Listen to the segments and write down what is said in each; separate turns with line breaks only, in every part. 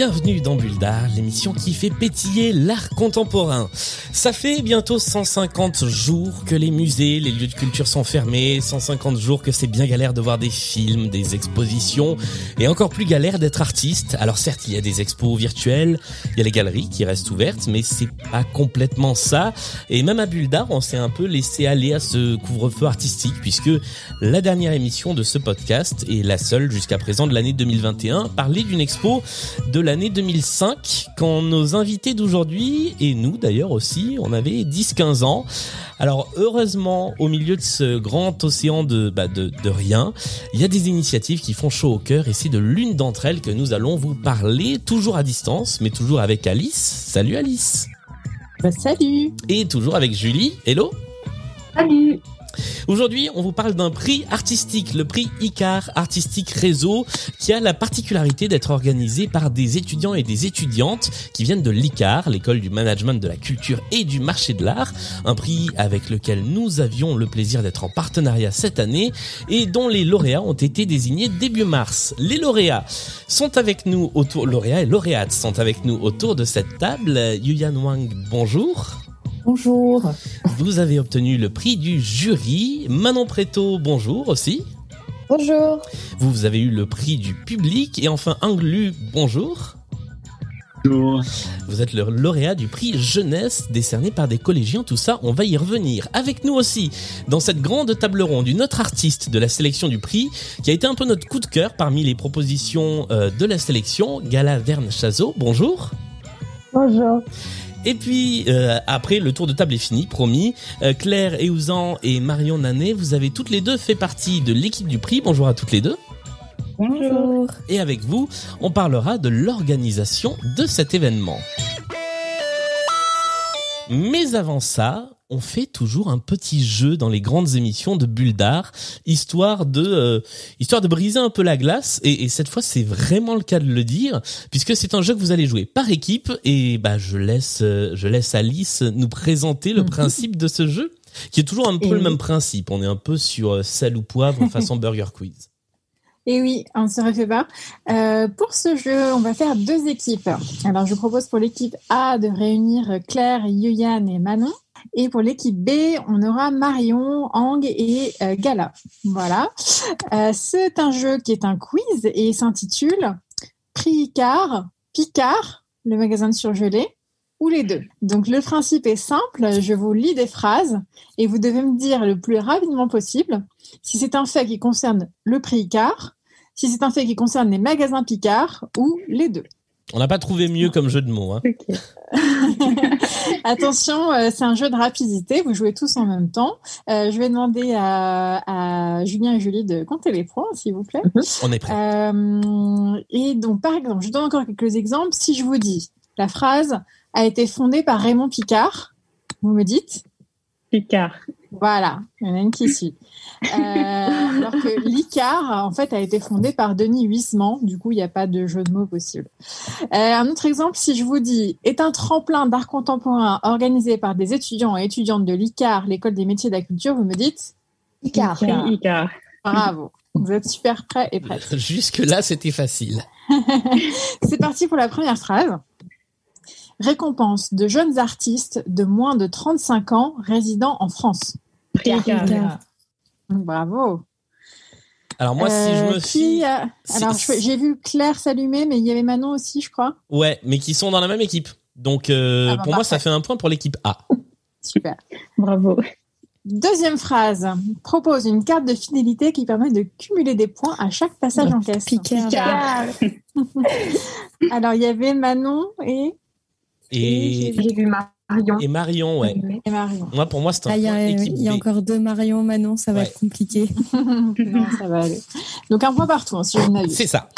bienvenue dans Bulle l'émission qui fait pétiller l'art contemporain. Ça fait bientôt 150 jours que les musées, les lieux de culture sont fermés, 150 jours que c'est bien galère de voir des films, des expositions, et encore plus galère d'être artiste. Alors certes, il y a des expos virtuelles, il y a les galeries qui restent ouvertes, mais c'est pas complètement ça. Et même à Bulle on s'est un peu laissé aller à ce couvre-feu artistique, puisque la dernière émission de ce podcast, et la seule jusqu'à présent de l'année 2021, parlait d'une expo de l'année 2005 quand nos invités d'aujourd'hui et nous d'ailleurs aussi, on avait 10-15 ans. Alors heureusement, au milieu de ce grand océan de, bah, de, de rien, il y a des initiatives qui font chaud au cœur et c'est de l'une d'entre elles que nous allons vous parler, toujours à distance, mais toujours avec Alice. Salut Alice.
Bah, salut.
Et toujours avec Julie. Hello.
Salut.
Aujourd'hui, on vous parle d'un prix artistique, le prix ICAR Artistique Réseau, qui a la particularité d'être organisé par des étudiants et des étudiantes qui viennent de l'ICAR, l'école du management de la culture et du marché de l'art, un prix avec lequel nous avions le plaisir d'être en partenariat cette année et dont les lauréats ont été désignés début mars. Les lauréats sont avec nous autour, lauréats et lauréates sont avec nous autour de cette table. Yuyan Wang, bonjour.
Bonjour.
Vous avez obtenu le prix du jury. Manon Préto, bonjour aussi.
Bonjour.
Vous avez eu le prix du public. Et enfin, Anglu, bonjour.
Bonjour.
Vous êtes le lauréat du prix jeunesse décerné par des collégiens. Tout ça, on va y revenir. Avec nous aussi, dans cette grande table ronde, une autre artiste de la sélection du prix, qui a été un peu notre coup de cœur parmi les propositions euh, de la sélection, Gala Verne Chazot. Bonjour.
Bonjour.
Et puis euh, après le tour de table est fini, promis. Euh, Claire Eouzan et Marion Nanet, vous avez toutes les deux fait partie de l'équipe du prix. Bonjour à toutes les deux.
Bonjour.
Et avec vous, on parlera de l'organisation de cet événement. Mais avant ça, on fait toujours un petit jeu dans les grandes émissions de Bulle d'art, histoire de euh, histoire de briser un peu la glace. Et, et cette fois, c'est vraiment le cas de le dire, puisque c'est un jeu que vous allez jouer par équipe. Et bah, je laisse euh, je laisse Alice nous présenter le principe de ce jeu, qui est toujours un peu
Et
le
oui.
même principe. On est un peu sur euh, sel ou poivre façon Burger Quiz.
Et oui, on ne se refait pas. Euh, pour ce jeu, on va faire deux équipes. Alors, je propose pour l'équipe A de réunir Claire, Yuyan et Manon. Et pour l'équipe B, on aura Marion, Ang et euh, Gala. Voilà. Euh, C'est un jeu qui est un quiz et s'intitule Prix Icar, Picard, le magasin de surgelé, ou les deux. Donc, le principe est simple. Je vous lis des phrases et vous devez me dire le plus rapidement possible si c'est un fait qui concerne le prix Icar, si c'est un fait qui concerne les magasins Picard ou les deux.
On n'a pas trouvé mieux comme jeu de mots. Hein.
Ok.
Attention, euh, c'est un jeu de rapidité, vous jouez tous en même temps. Euh, je vais demander à, à Julien et Julie de compter les points, s'il vous plaît.
On est prêt.
Euh, et donc, par exemple, je donne encore quelques exemples. Si je vous dis, la phrase a été fondée par Raymond Picard, vous me dites?
Picard.
Voilà, il y en a une qui suit. Euh, alors que l'ICAR, en fait, a été fondé par Denis Huisman. Du coup, il n'y a pas de jeu de mots possible. Euh, un autre exemple, si je vous dis, est un tremplin d'art contemporain organisé par des étudiants et étudiantes de l'ICAR, l'école des métiers de la culture, vous me dites
Picard. Picard.
bravo. Vous êtes super prêts et prêtes.
Jusque là, c'était facile.
C'est parti pour la première phrase. Récompense de jeunes artistes de moins de 35 ans résidant en France. Bravo.
Alors moi, si je
Euh,
me
qui
c'est-
Alors, j'ai vu Claire s'allumer, mais il y avait Manon aussi, je crois.
ouais, mais qui sont dans la même équipe. Donc euh,
Ah bah,
pour moi, ça fait un point pour l'équipe A.
Super.
Bravo.
Deuxième phrase. Propose une carte de fidélité qui permet de cumuler des points à chaque passage en caisse.
Picard.
Alors, il y avait Manon et,
Et,
J'ai vu Marion.
et Marion, ouais.
et Marion.
Moi, pour moi, c'est un
Ah, Il y a,
équipe
il y a
B.
encore deux Marion, Manon, ça va
Ouais.
être compliqué.
non, ça va aller. Donc, un point partout, hein, si.
C'est ça.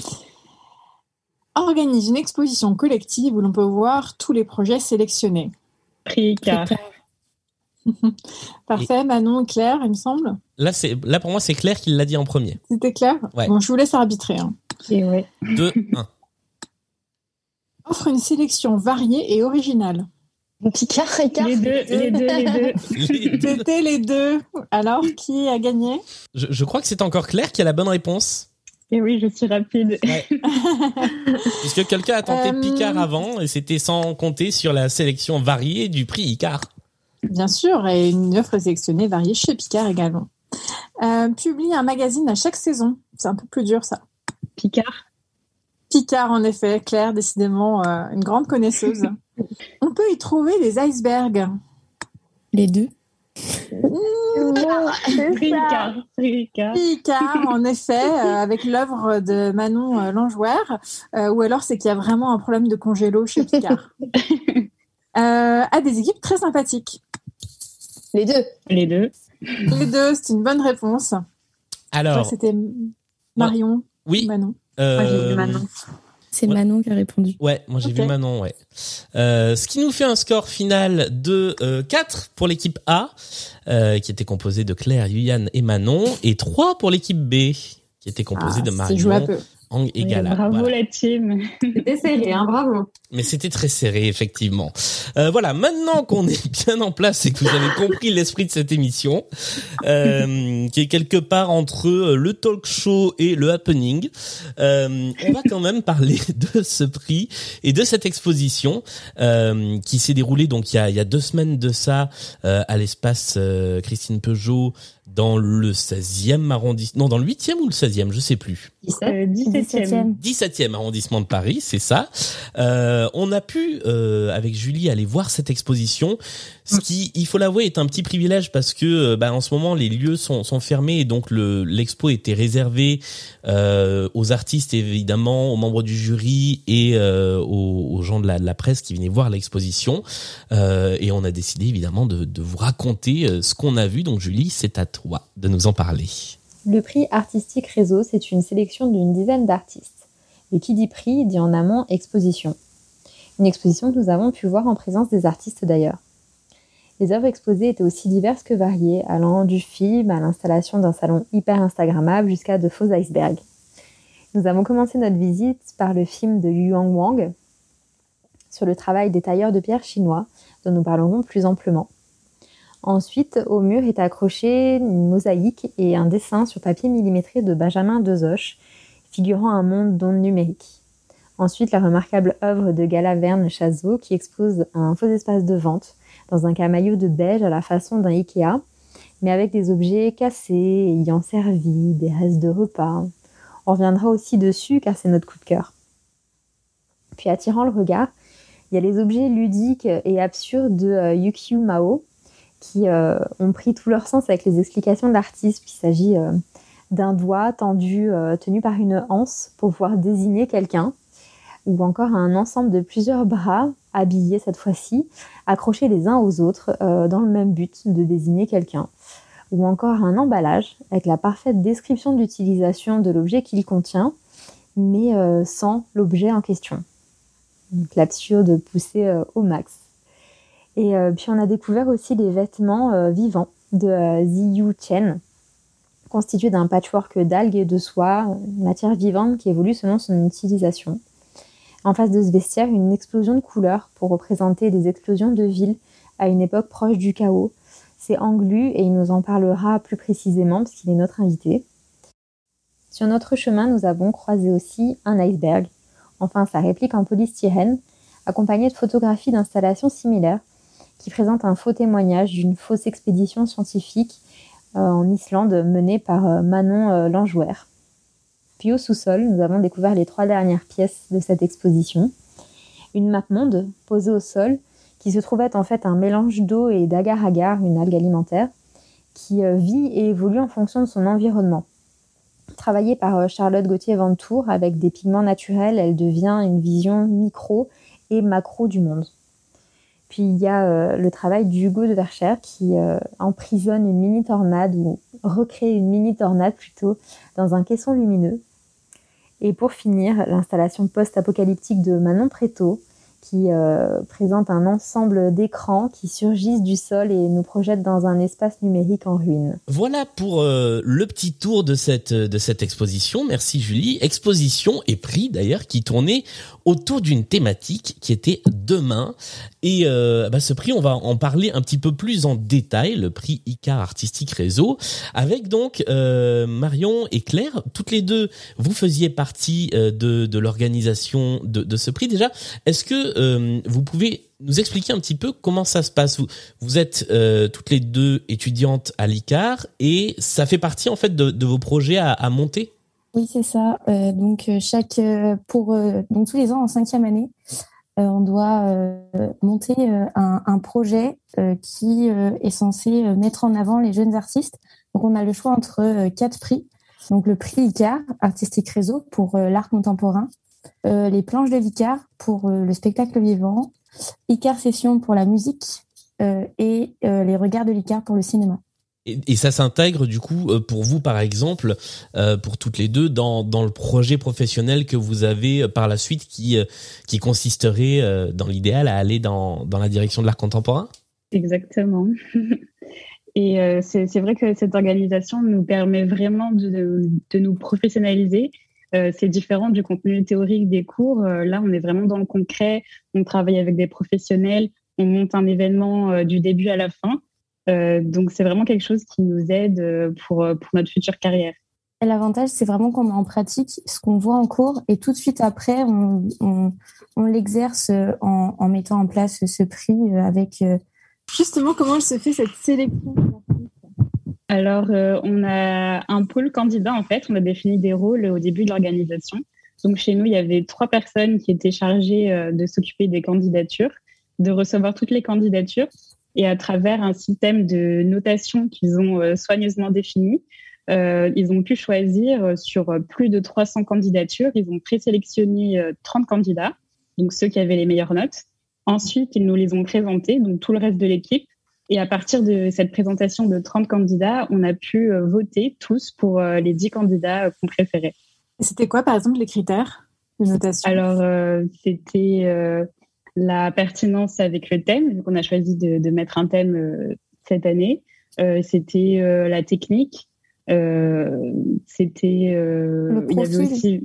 Organise une exposition collective où l'on peut voir tous les projets sélectionnés.
Picard.
Parfait, Manon et Claire, il me semble.
Là, c'est là pour moi, c'est Claire qui l'a dit en premier.
C'était clair
Ouais.
Bon, je vous laisse arbitrer. hein.
Et ouais.
2, 1.
Offre une sélection variée et originale.
Picard, Ricard. Les deux, les deux, les deux.
C'était les deux. Alors, qui a gagné?
Je, je crois que c'est encore Claire qui a la bonne réponse.
Et oui, je suis rapide.
Puisque quelqu'un a tenté
Euh,
Picard avant, et c'était sans compter sur la sélection variée du prix Icar.
Bien sûr, et une offre sélectionnée variée chez Picard également. Euh, publie un magazine à chaque saison. C'est un peu plus dur ça.
Picard?
Picard, en effet, Claire, décidément euh, une grande connaisseuse. On peut y trouver des icebergs.
Les deux.
Picard. Picard.
Picard, en effet, euh, avec l'œuvre de Manon euh, Langouer, euh, ou alors c'est qu'il y a vraiment un problème de congélo chez Picard. Euh, a des équipes très sympathiques.
Les deux. Les deux.
Les deux, c'est une bonne réponse.
Alors,
C'était Marion
oui.
ou Manon.
Euh,
Moi, j'ai vu Manon.
C'est
Ouais.
Manon qui a répondu.
Ouais, moi j'ai vu Manon, ouais. Euh, ce qui nous fait un score final de euh, 4 pour l'équipe A, euh, qui était composée de Claire, Yuyan et Manon, et 3 pour l'équipe B, qui était composée
Ah,
de Marion,
peu.
Ang et
Oui,
Gala.
Bravo
Voilà.
la team.
C'était serré, hein, bravo.
Mais c'était très serré, effectivement. Euh, voilà, maintenant qu'on est bien en place et que vous avez compris l'esprit de cette émission, euh, qui est quelque part entre euh, le talk show et le happening, euh, on va quand même parler de ce prix et de cette exposition euh, qui s'est déroulée donc il y a, il y a deux semaines de ça euh, à l'espace euh, Christine Peugeot dans le 16e arrondissement, non dans le 8e ou le 16e, je sais plus.
17.
Euh, 17e.
17e arrondissement de Paris, c'est ça. Euh, on a pu, euh, avec Julie, aller voir cette exposition, ce qui, il faut l'avouer, est un petit privilège parce que, euh, bah, en ce moment, les lieux sont, fermés et donc le l'expo était réservée euh, aux artistes, évidemment, aux membres du jury et euh, aux, gens de la, presse qui venaient voir l'exposition. Euh, et on a décidé, évidemment, de, de vous raconter ce qu'on a vu. Donc, Julie, c'est à toi de nous en parler.
Le prix artistique réseau, c'est une sélection d'une dizaine d'artistes. Et qui dit prix dit en amont exposition. Une exposition que nous avons pu voir en présence des artistes d'ailleurs. Les œuvres exposées étaient aussi diverses que variées, allant du film à l'installation d'un salon hyper Instagrammable jusqu'à de faux icebergs. Nous avons commencé notre visite par le film de Yuan Wang sur le travail des tailleurs de pierre chinois, dont nous parlerons plus amplement. Ensuite, au mur est accroché une mosaïque et un dessin sur papier millimétré de Benjamin Dezoche, figurant un monde d'ondes numériques. Ensuite, la remarquable œuvre de Gala Verne Chazot qui expose un faux espace de vente dans un camaillot de beige à la façon d'un Ikea, mais avec des objets cassés, ayant servi, des restes de repas. On reviendra aussi dessus car c'est notre coup de cœur. Puis attirant le regard, il y a les objets ludiques et absurdes de euh, Yukio Mao, qui euh, ont pris tout leur sens avec les explications de l'artiste. Il s'agit euh, d'un doigt tendu, tenu par une anse pour pouvoir désigner quelqu'un, ou encore un ensemble de plusieurs bras, habillés cette fois-ci, accrochés les uns aux autres euh, dans le même but de désigner quelqu'un, ou encore un emballage avec la parfaite description d'utilisation de l'objet qu'il contient, mais euh, sans l'objet en question. Donc l'absurde poussé euh, au max. Et puis on a découvert aussi les vêtements vivants de Ziyu Chen, constitués d'un patchwork d'algues et de soie, matière vivante qui évolue selon son utilisation. En face de ce vestiaire, une explosion de couleurs pour représenter des explosions de villes à une époque proche du chaos. C'est Anglu et il nous en parlera plus précisément parce qu'il est notre invité. Sur notre chemin, nous avons croisé aussi un iceberg, enfin sa réplique en polystyrène, accompagnée de photographies d'installations similaires qui présente un faux témoignage d'une fausse expédition scientifique euh, en Islande menée par euh, Manon euh. Puis au sous-sol, nous avons découvert les trois dernières pièces de cette exposition. Une map monde posée au sol qui se trouvait en fait un mélange d'eau et d'agar-agar, une algue alimentaire, qui euh, vit et évolue en fonction de son environnement. Travaillée par euh, Charlotte Gauthier-Ventour avec des pigments naturels, elle devient une vision micro et macro du monde. Puis il y a euh, le travail d'Hugo de Vercher qui emprisonne une mini tornade ou recrée une mini tornade plutôt dans un caisson lumineux. Et pour finir, l'installation post-apocalyptique de Manon Préto qui euh, présente un ensemble d'écrans qui surgissent du sol et nous projettent dans un espace numérique en ruine.
Voilà pour euh, le petit tour de cette de cette exposition. Merci Julie. Exposition et prix d'ailleurs qui tournait autour d'une thématique qui était demain. Et euh, bah, ce prix, on va en parler un petit peu plus en détail, le prix Icar Artistique Réseau, avec donc Marion et Claire, toutes les deux, vous faisiez partie de, l'organisation de, ce prix. Déjà, est-ce que euh, vous pouvez nous expliquer un petit peu comment ça se passe vous, êtes euh, toutes les deux étudiantes à l'ICAR et ça fait partie en fait de, vos projets à, monter?
Oui, c'est ça. Euh, donc chaque pour donc tous les ans en cinquième année, on doit monter un, un, projet qui est censé mettre en avant les jeunes artistes. Donc on a le choix entre quatre prix. Donc le prix ICAR, artistique réseau pour l'art contemporain, les planches de l'ICAR pour le spectacle vivant, ICAR session pour la musique et les regards de l'ICAR pour le cinéma.
Et, ça s'intègre du coup euh, pour vous par exemple, euh, pour toutes les deux, dans, dans le projet professionnel que vous avez euh, par la suite qui, qui consisterait dans l'idéal à aller dans, dans la direction de l'art contemporain?
Exactement. Et c'est vrai que cette organisation nous permet vraiment de, de nous professionnaliser. C'est différent du contenu théorique des cours. là, on est vraiment dans le concret. On travaille avec des professionnels. On monte un événement du début à la fin. Euh, donc c'est vraiment quelque chose qui nous aide euh, pour, euh, pour notre future carrière.
L'avantage, c'est vraiment qu'on met en pratique ce qu'on voit en cours et tout de suite après, on, on, on l'exerce en, en, mettant en place ce prix avec...
Justement, comment se fait cette sélection
Alors, euh, on a un pôle candidat, en fait. On a défini des rôles au début de l'organisation. Donc, chez nous, il y avait trois personnes qui étaient chargées de s'occuper des candidatures, de recevoir toutes les candidatures et à travers un système de notation qu'ils ont euh, soigneusement défini, euh, ils ont pu choisir euh, sur plus de 300 candidatures. Ils ont présélectionné 30 candidats, donc ceux qui avaient les meilleures notes. Ensuite, ils nous les ont présentés, donc tout le reste de l'équipe. Et à partir de cette présentation de 30 candidats, on a pu voter tous pour les 10 candidats qu'on préférait.
C'était quoi, par exemple, les critères de notation?
Alors, c'était la pertinence avec le thème, vu qu'on a choisi de, de, mettre un thème euh, cette année. Euh, c'était euh, la technique. Euh, c'était.
le profil. aussi...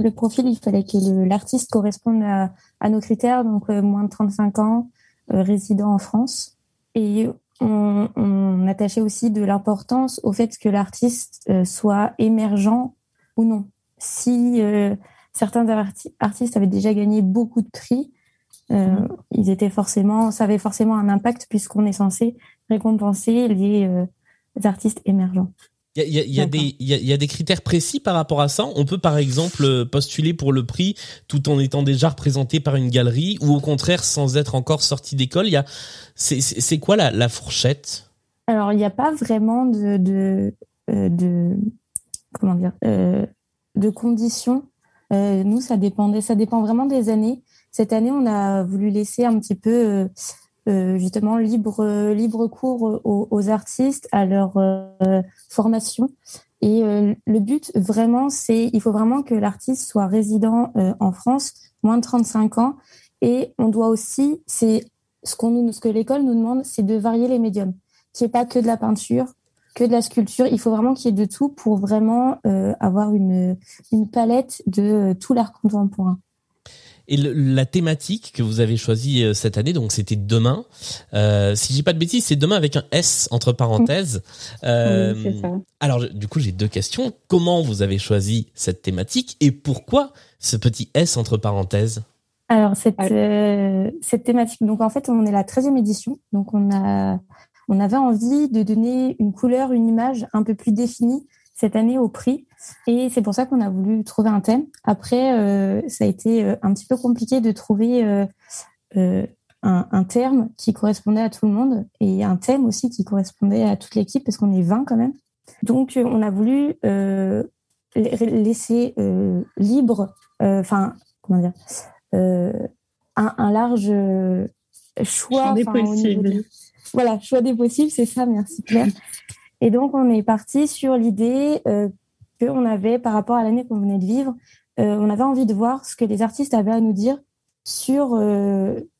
Le profil, il fallait que l'artiste corresponde à, à, nos critères, donc moins de 35 ans, résident en France. Et on, on attachait aussi de l'importance au fait que l'artiste soit émergent ou non. Si certains artistes avaient déjà gagné beaucoup de prix, euh, ils étaient forcément, ça avait forcément un impact puisqu'on est censé récompenser les, euh, artistes émergents.
Il y a, y, a des, y, y a, des critères précis par rapport à ça. On peut par exemple postuler pour le prix tout en étant déjà représenté par une galerie ou au contraire sans être encore sorti d'école. Il y a, c'est quoi la, la fourchette?
Alors il n'y a pas vraiment de, de, euh, de comment dire, euh, de conditions. Euh, nous ça dépendait, ça dépend vraiment des années. Cette année, on a voulu laisser un petit peu euh, euh, justement libre libre cours aux, artistes, à leur euh, formation. Et le but vraiment, c'est il faut vraiment que l'artiste soit résident en France, moins de 35 ans, et on doit aussi, c'est ce qu'on nous, ce que l'école nous demande, c'est de varier les médiums, n'y ait pas que de la peinture, que de la sculpture. Il faut vraiment qu'il y ait de tout pour vraiment avoir une, une palette de tout l'art contemporain.
Et la thématique que vous avez choisie euh, cette année, donc c'était demain. Euh, si j'ai pas de bêtises, c'est demain avec un S entre parenthèses.
Euh, oui, ça.
Alors du coup, j'ai deux questions. Comment vous avez choisi cette thématique et pourquoi ce petit S entre parenthèses?
Alors cette euh, cette thématique, donc en fait, on est la 13e édition, donc on a on avait envie de donner une couleur, une image un peu plus définie cette année au prix. Et c'est pour ça qu'on a voulu trouver un thème. Après, euh, ça a été euh, un petit peu compliqué de trouver euh, euh, un, un, terme qui correspondait à tout le monde et un thème aussi qui correspondait à toute l'équipe parce qu'on est 20 quand même. Donc, on a voulu laisser libre, enfin, comment dire, un, un, large choix.
Des possibles.
Voilà, choix des possibles, c'est ça, merci Claire. Et donc, on est parti sur l'idée euh, qu'on avait, par rapport à l'année qu'on venait de vivre, euh, on avait envie de voir ce que les artistes avaient à nous dire sur,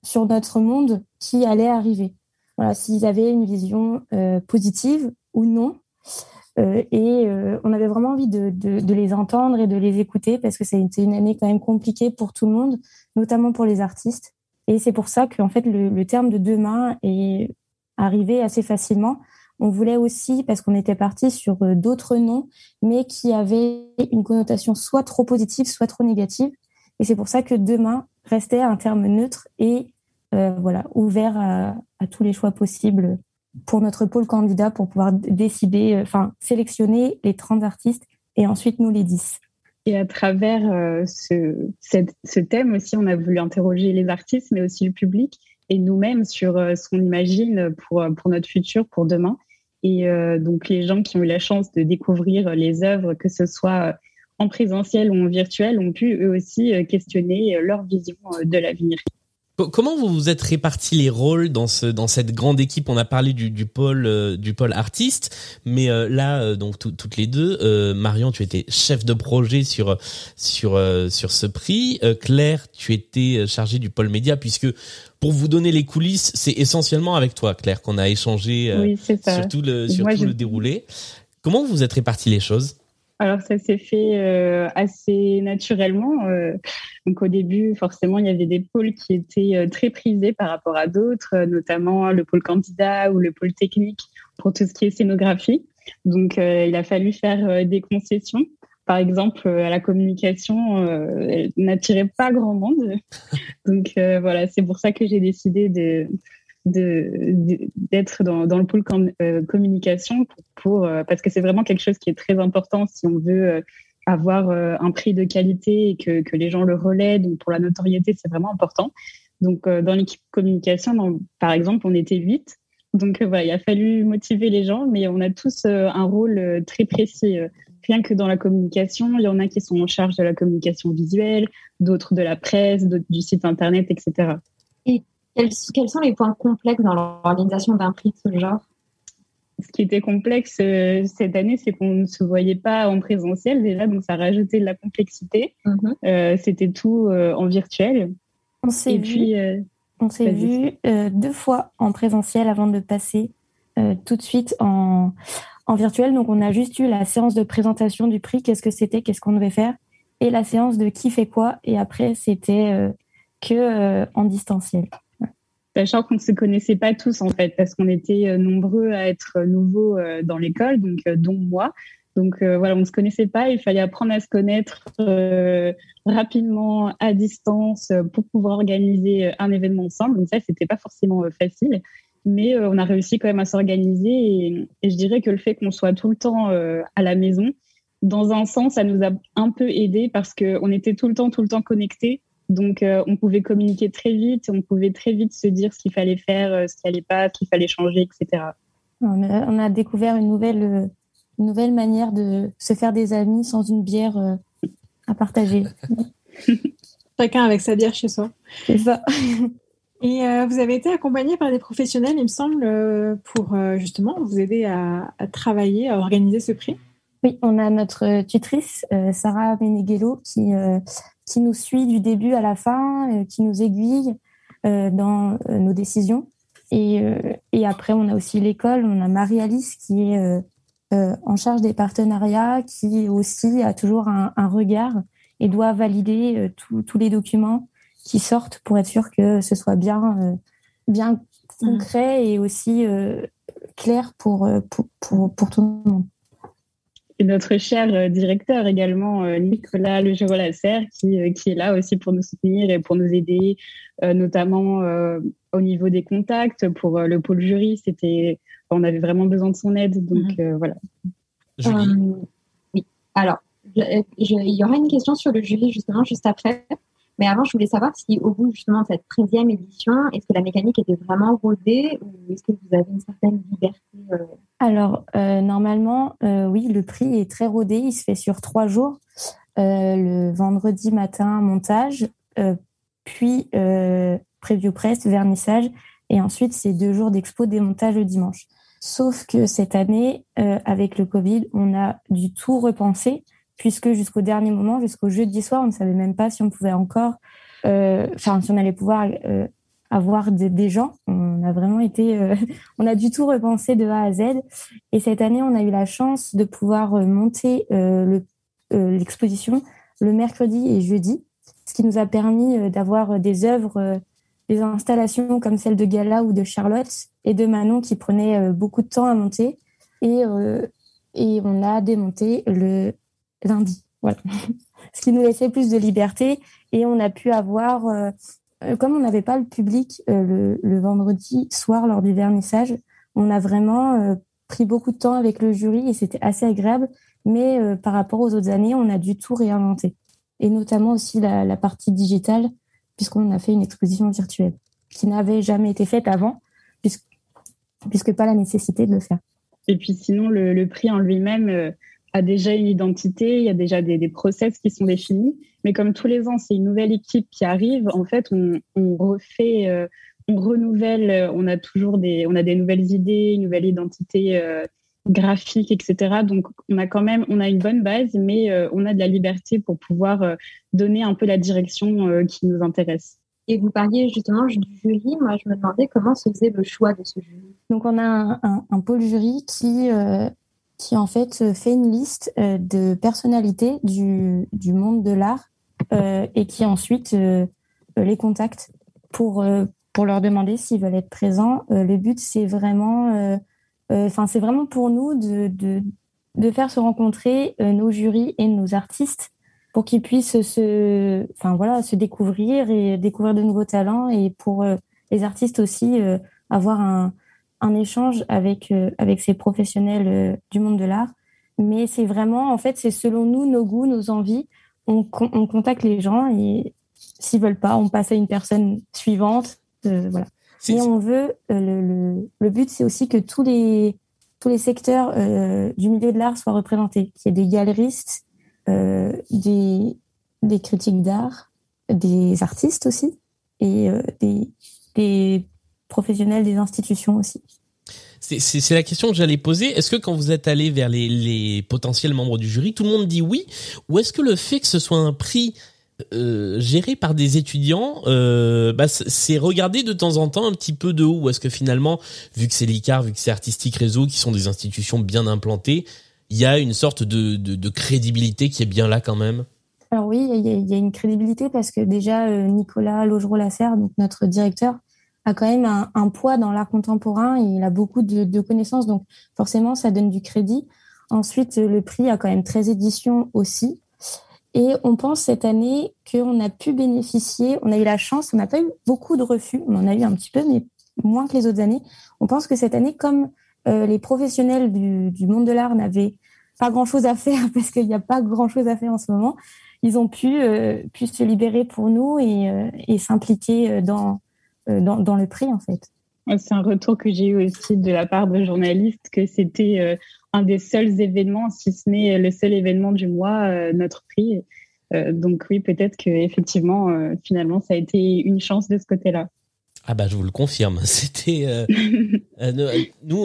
sur notre monde qui allait arriver. Voilà, s'ils avaient une vision positive ou non. et on avait vraiment envie de, de, les entendre et de les écouter parce que c'était une année quand même compliquée pour tout le monde, notamment pour les artistes. Et c'est pour ça qu'en fait, le, le, terme de demain est arrivé assez facilement. On voulait aussi, parce qu'on était parti sur euh, d'autres noms, mais qui avaient une connotation soit trop positive, soit trop négative. Et c'est pour ça que demain restait un terme neutre et euh, voilà ouvert à, tous les choix possibles pour notre pôle candidat pour pouvoir décider, euh, enfin sélectionner les 30 artistes et ensuite nous les 10.
Et à travers ce, thème aussi, on a voulu interroger les artistes, mais aussi le public et nous-mêmes sur ce qu'on imagine pour notre futur, pour demain. Et donc les gens qui ont eu la chance de découvrir les œuvres, que ce soit en présentiel ou en virtuel, ont pu eux aussi questionner leur vision de l'avenir.
Comment vous vous êtes répartis les rôles dans ce dans cette grande équipe? On a parlé du, du pôle euh, du pôle artiste, mais euh, là euh, donc toutes les deux, Marion, tu étais chef de projet sur sur sur ce prix. Claire, tu étais chargée du pôle média puisque pour vous donner les coulisses, c'est essentiellement avec toi, Claire, qu'on a échangé sur tout le sur tout le déroulé. Comment vous vous êtes répartis les choses?
Alors ça s'est fait euh, assez naturellement. Euh, donc au début, forcément, il y avait des pôles qui étaient euh, très prisés par rapport à d'autres, notamment le pôle candidat ou le pôle technique pour tout ce qui est scénographie. Donc il a fallu faire des concessions. Par exemple, à la communication, elle n'attirait pas grand monde. Donc voilà, c'est pour ça que j'ai décidé de d'être dans, le pôle euh, communication pour, euh, parce que c'est vraiment quelque chose qui est très important si on veut euh, avoir un prix de qualité et que, que, les gens le relaient. Donc pour la notoriété, c'est vraiment important. Donc dans l'équipe communication, par exemple, on était huit. Donc voilà, il a fallu motiver les gens, mais on a tous un rôle très précis. Rien que dans la communication, il y en a qui sont en charge de la communication visuelle, d'autres de la presse, d'autres du site internet, etc.
Quels, sont les points complexes dans l'organisation d'un prix de ce genre?
Ce qui était complexe euh, cette année, c'est qu'on ne se voyait pas en présentiel déjà, donc ça rajoutait de la complexité. Mhm. Euh, c'était tout euh, en virtuel.
On s'est vu, on s'est vu deux fois en présentiel avant de passer tout de suite en, en virtuel. Donc on a juste eu la séance de présentation du prix, qu'est-ce que c'était, qu'est-ce qu'on devait faire, et la séance de qui fait quoi. Et après, c'était que en distanciel
sachant qu'on ne se connaissait pas tous en fait, parce qu'on était euh, nombreux à être nouveaux euh, dans l'école, donc euh, dont moi. Donc voilà, on ne se connaissait pas, il fallait apprendre à se connaître rapidement à distance pour pouvoir organiser un événement ensemble. Donc ça, c'était pas forcément facile, mais on a réussi quand même à s'organiser et, et, je dirais que le fait qu'on soit tout le temps à la maison, dans un sens, ça nous a un peu aidé parce qu'on était tout le temps, tout le temps connectés donc, euh, on pouvait communiquer très vite, on pouvait très vite se dire ce qu'il fallait faire, euh, ce qui allait pas, ce qu'il fallait changer, etc.
On a, découvert une nouvelle, euh, nouvelle manière de se faire des amis sans une bière à partager.
Chacun avec sa bière chez soi.
C'est ça.
Et vous avez été accompagné par des professionnels, il me semble, pour justement vous aider à, à, travailler, à organiser ce prix?
Oui, on a notre tutrice, Sarah Meneghello, qui qui nous suit du début à la fin, euh, qui nous aiguille euh, dans euh, nos décisions. Et, et, après, on a aussi l'école, on a Marie-Alice qui est en charge des partenariats, qui aussi a toujours un, un regard et doit valider tous les documents qui sortent pour être sûr que ce soit bien, bien concret et aussi clair pour, pour, pour, pour tout le monde
et notre cher euh, directeur également, euh, Nicolas Legero-Lasserre, qui, euh, qui est là aussi pour nous soutenir et pour nous aider, notamment au niveau des contacts. Pour le pôle jury, c'était, on avait vraiment besoin de son aide. Donc mhm. voilà.
oui. Alors, il y aura une question sur le jury justement juste après. Mais avant, je voulais savoir si au bout justement de cette 13e édition, est-ce que la mécanique était vraiment rodée ou est-ce que vous avez une certaine liberté euh?
Alors, euh, normalement, euh, oui, le prix est très rodé. Il se fait sur trois jours. le vendredi matin, montage, puis preview press, vernissage, et ensuite, c'est deux jours d'expo, démontage le dimanche. Sauf que cette année, avec le Covid, on a du tout repensé puisque jusqu'au dernier moment, jusqu'au jeudi soir, on ne savait même pas si on pouvait encore enfin, si on allait pouvoir avoir des, gens. On a vraiment été, on a du tout repensé de A à Z. Et cette année, on a eu la chance de pouvoir monter l'exposition le mercredi et jeudi, ce qui nous a permis d'avoir des œuvres des installations comme celle de Gala ou de Charlotte et de Manon qui prenaient euh, beaucoup de temps à monter. Et, euh, et on a démonté le lundi. Voilà. Ce qui nous laissait plus de liberté. Et on a pu avoir, euh, comme on n'avait pas le public le, le, vendredi soir lors du vernissage, on a vraiment pris beaucoup de temps avec le jury et c'était assez agréable. Mais par rapport aux autres années, on a du tout réinventé. Et notamment aussi la, partie digitale puisqu'on a fait une exposition virtuelle qui n'avait jamais été faite avant, puisque, pas la nécessité de le faire.
Et puis sinon, le, prix en lui-même euh, a déjà une identité, il y a déjà des, process qui sont définis. Mais comme tous les ans, c'est une nouvelle équipe qui arrive, en fait, on, refait, euh, on renouvelle, euh, on a toujours des, on a des nouvelles idées, une nouvelle identité graphique, etc. Donc, on a quand même, on a une bonne base, mais euh, on a de la liberté pour pouvoir euh, donner un peu la direction euh, qui nous intéresse.
Et vous parliez justement du jury. Moi, je me demandais comment se faisait le choix de ce jury.
Donc, on a un, pôle jury qui, qui en fait fait une liste de personnalités du, du monde de l'art et qui ensuite les contacte pour, pour leur demander s'ils veulent être présents. le but, c'est vraiment euh, enfin, c'est vraiment pour nous de, de, de faire se rencontrer euh, nos jurys et nos artistes pour qu'ils puissent se, enfin voilà, se découvrir et découvrir de nouveaux talents et pour euh, les artistes aussi avoir un, un échange avec avec ces professionnels du monde de l'art. Mais c'est vraiment, en fait, c'est selon nous, nos goûts, nos envies. On, on contacte les gens et s'ils veulent pas, on passe à une personne suivante. voilà. Mais on veut, euh, le, le, but, c'est aussi que tous les, tous les secteurs euh, du milieu de l'art soient représentés, qu'il y ait des galeristes, euh, des, des critiques d'art, des artistes aussi, et euh, des, des professionnels des institutions aussi.
C'est la question que j'allais poser. Est-ce que quand vous êtes allé vers les, les potentiels membres du jury, tout le monde dit oui? Ou est-ce que le fait que ce soit un prix euh, géré par des étudiants, euh, bah, c'est regarder de temps en temps un petit peu de haut? Est-ce que finalement, vu que c'est l'ICAR, vu que c'est Artistique Réseau, qui sont des institutions bien implantées, il y a une sorte de, de, de, crédibilité qui est bien là quand même?
Alors oui, il y, a, une crédibilité parce que déjà euh, Nicolas Logereau-Lasserre, donc notre directeur, a quand même un, un poids dans l'art contemporain. Et il a beaucoup de, de connaissances, donc forcément ça donne du crédit. Ensuite, le prix a quand même 13 éditions aussi. Et on pense cette année qu'on a pu bénéficier, on a eu la chance, on n'a pas eu beaucoup de refus, on en a eu un petit peu, mais moins que les autres années. On pense que cette année, comme euh, les professionnels du, du monde de l'art n'avaient pas grand-chose à faire, parce qu'il n'y a pas grand-chose à faire en ce moment, ils ont pu, euh, pu se libérer pour nous et, euh, et s'impliquer euh, dans, dans, dans, le prix, en fait.
C'est un retour que j'ai eu aussi de la part de journalistes, que c'était un des seuls événements, si ce n'est le seul événement du mois, euh, notre prix. Euh, donc oui, peut-être que effectivement, euh, finalement, ça a été une chance de ce côté-là.
Ah bah je vous le confirme, c'était nous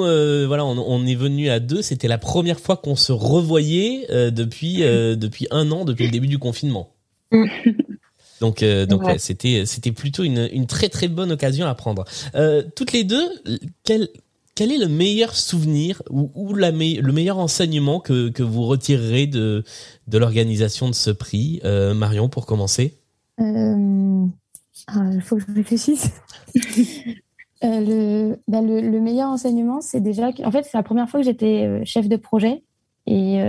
voilà on, est venu à deux, c'était la première fois qu'on se revoyait depuis depuis un an depuis le début du confinement. Donc, donc c'était c'était plutôt une, une très très bonne occasion à prendre. toutes les deux, quel quel est le meilleur souvenir ou, la le meilleur enseignement que, que vous retirerez de, de l'organisation de ce prix euh, Marion, pour commencer?
Euh, ah, Il faut que je réfléchisse. Euh, bah, le, le, meilleur enseignement, c'est déjà que, en fait, c'est la première fois que j'étais chef de projet et,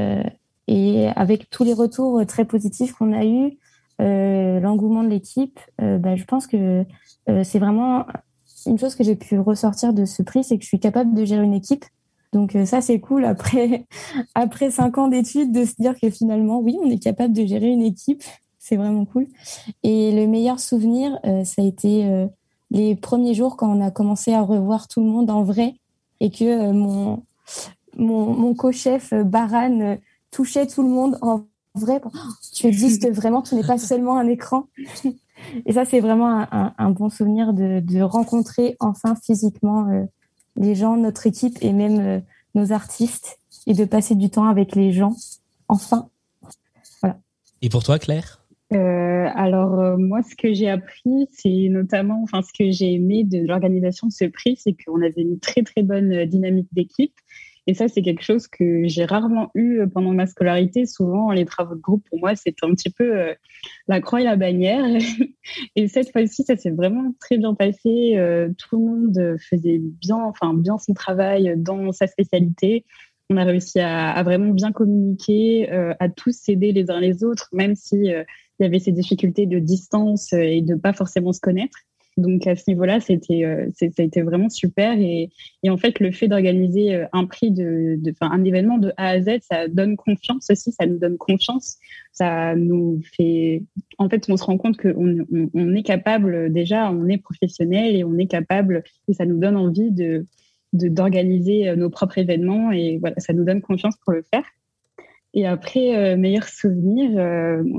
et avec tous les retours très positifs qu'on a eus, l'engouement de l'équipe, bah, je pense que c'est vraiment une chose que j'ai pu ressortir de ce prix, c'est que je suis capable de gérer une équipe. Donc euh, ça, c'est cool après après cinq ans d'études de se dire que finalement, oui, on est capable de gérer une équipe. C'est vraiment cool. Et le meilleur souvenir, euh, ça a été euh, les premiers jours quand on a commencé à revoir tout le monde en vrai et que mon mon, mon co-chef Baran touchait tout le monde en vrai. Tu existes vraiment, tu n'es pas seulement un écran. Et ça, c'est vraiment un, bon souvenir de, rencontrer enfin physiquement euh, les gens, notre équipe et même euh, nos artistes et de passer du temps avec les gens, enfin. Voilà.
Et pour toi, Claire?
Alors moi, ce que j'ai appris, c'est notamment, enfin, ce que j'ai aimé de l'organisation de ce prix, c'est qu'on avait une très très bonne dynamique d'équipe. Et ça, c'est quelque chose que j'ai rarement eu pendant ma scolarité. Souvent, les travaux de groupe, pour moi, c'était un petit peu euh, la croix et la bannière. et cette fois-ci, ça s'est vraiment très bien passé. Euh, tout le monde faisait bien, enfin, bien son travail dans sa spécialité. On a réussi à, vraiment bien communiquer, euh, à tous s'aider les uns les autres, même si y avait ces difficultés de distance et de pas forcément se connaître. Donc à ce niveau-là, c'était euh, ça a été vraiment super. Et, en fait le fait d'organiser euh, un prix de, un événement de A à Z, ça donne confiance aussi, ça nous donne confiance, ça nous fait en fait on se rend compte qu'on on, on est capable déjà, on est professionnel et on est capable et ça nous donne envie de d'organiser euh, nos propres événements. Et voilà, ça nous donne confiance pour le faire. Et après, euh, meilleur souvenir,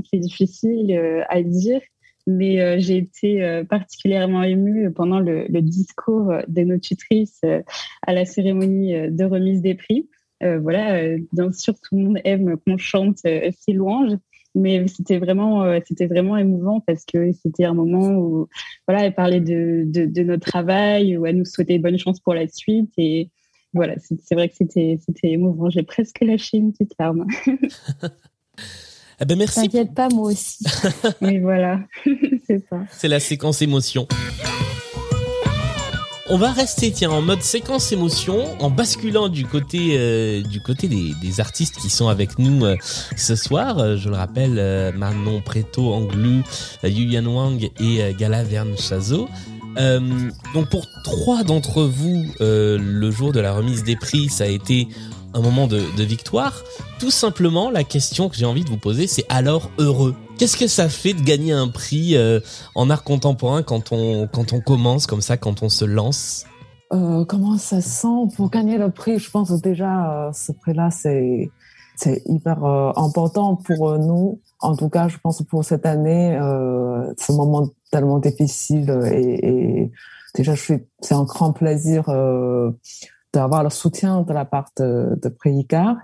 c'est difficile à dire, mais euh, j'ai été euh, particulièrement émue pendant le, discours de nos tutrices euh, à la cérémonie de remise des prix. voilà, bien sûr, tout le monde aime qu'on chante ses louanges, mais c'était vraiment, c'était vraiment émouvant parce que c'était un moment où, voilà, elle parlait de, notre travail, où elle nous souhaitait bonne chance pour la suite et voilà, c'est vrai que c'était émouvant. J'ai presque lâché une petite larme.
Eh ben merci.
T'inquiète pas, moi aussi.
Mais voilà, c'est ça.
C'est la séquence émotion. On va rester tiens en mode séquence émotion en basculant du côté euh, du côté des, des, artistes qui sont avec nous euh, ce soir. Euh, je le rappelle, Manon Preto Anglu, Yuyan Wang et Gala Verne Chazo. donc pour trois d'entre vous, le jour de la remise des prix, ça a été un moment de, victoire. Tout simplement, la question que j'ai envie de vous poser, c'est alors heureux Qu'est-ce que ça fait de gagner un prix euh, en art contemporain quand on quand on commence comme ça, quand on se lance?
Euh, Comment ça sent pour gagner le prix? Je pense déjà euh, ce prix-là c'est c'est hyper important pour nous. En tout cas, je pense pour cette année, ce moment tellement difficile et, déjà c'est un grand plaisir d'avoir le soutien de la part de, de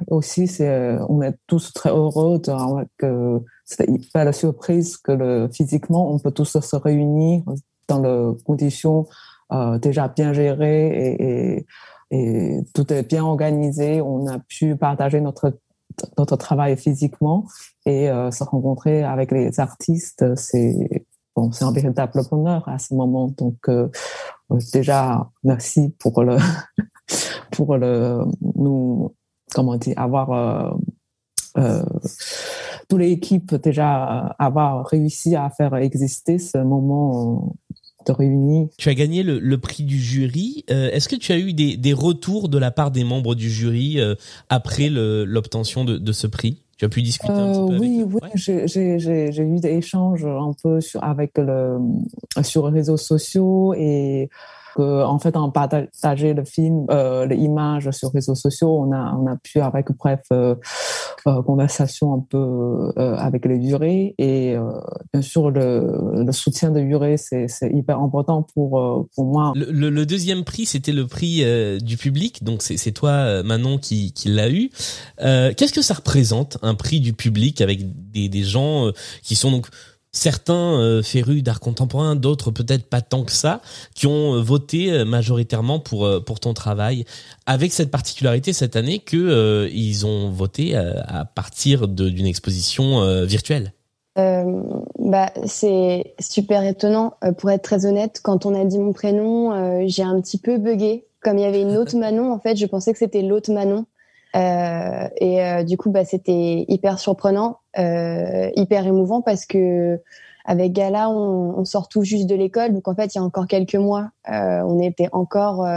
aussi, c'est, euh, on est tous très heureux de, que c'est la surprise que le, physiquement, on peut tous se réunir dans les conditions euh, déjà bien gérées et, et, et, tout est bien organisé. On a pu partager notre notre travail physiquement et euh, se rencontrer avec les artistes. C'est bon, c'est un véritable bonheur à ce moment. Donc euh, déjà, merci pour le pour le, nous, comment dire, avoir euh, euh, toute l'équipe déjà avoir réussi à faire exister ce moment de réunion.
Tu as gagné le, le prix du jury. Euh, Est-ce que tu as eu des, des, retours de la part des membres du jury euh, après l'obtention de, de, ce prix? Tu as pu discuter un petit peu
Oui,
oui,
j'ai eu des échanges un peu sur, avec le, sur les réseaux sociaux et en fait, en partager le film, euh, les images sur les réseaux sociaux, on a, on a pu avec bref euh, euh, conversation un peu euh, avec les jurés et euh, bien sûr le, le soutien de jurés, c'est hyper important pour pour moi.
Le, le, deuxième prix, c'était le prix du public, donc c'est toi Manon qui, qui l'a eu. Qu'est-ce que ça représente un prix du public avec des, des gens qui sont donc certains euh, férus d'art contemporain, d'autres peut-être pas tant que ça, qui ont euh, voté euh, majoritairement pour pour ton travail, avec cette particularité cette année que ils ont voté à partir d'une exposition virtuelle.
bah, c'est super étonnant. pour être très honnête, quand on a dit mon prénom, j'ai un petit peu bugué. Comme il y avait une autre Manon, en fait, je pensais que c'était l'autre Manon. Euh, et euh, du coup, bah, c'était hyper surprenant, euh, hyper émouvant parce que avec Gala, on, sort tout juste de l'école, donc en fait, il y a encore quelques mois, on était encore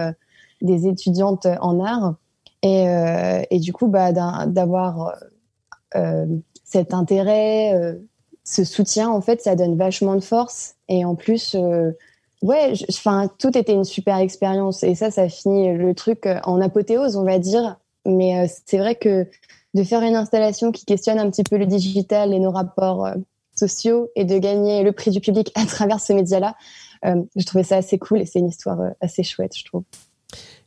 des étudiantes en art, et, et du coup, bah, d'avoir cet intérêt, ce soutien, en fait, ça donne vachement de force, et en plus. Ouais, enfin, tout était une super expérience. Et ça, ça finit le truc en apothéose, on va dire, mais euh, c'est vrai que de faire une installation qui questionne un petit peu le digital et nos rapports euh, sociaux et de gagner le prix du public à travers ce média-là, euh, je trouvais ça assez cool et c'est une histoire assez chouette, je trouve.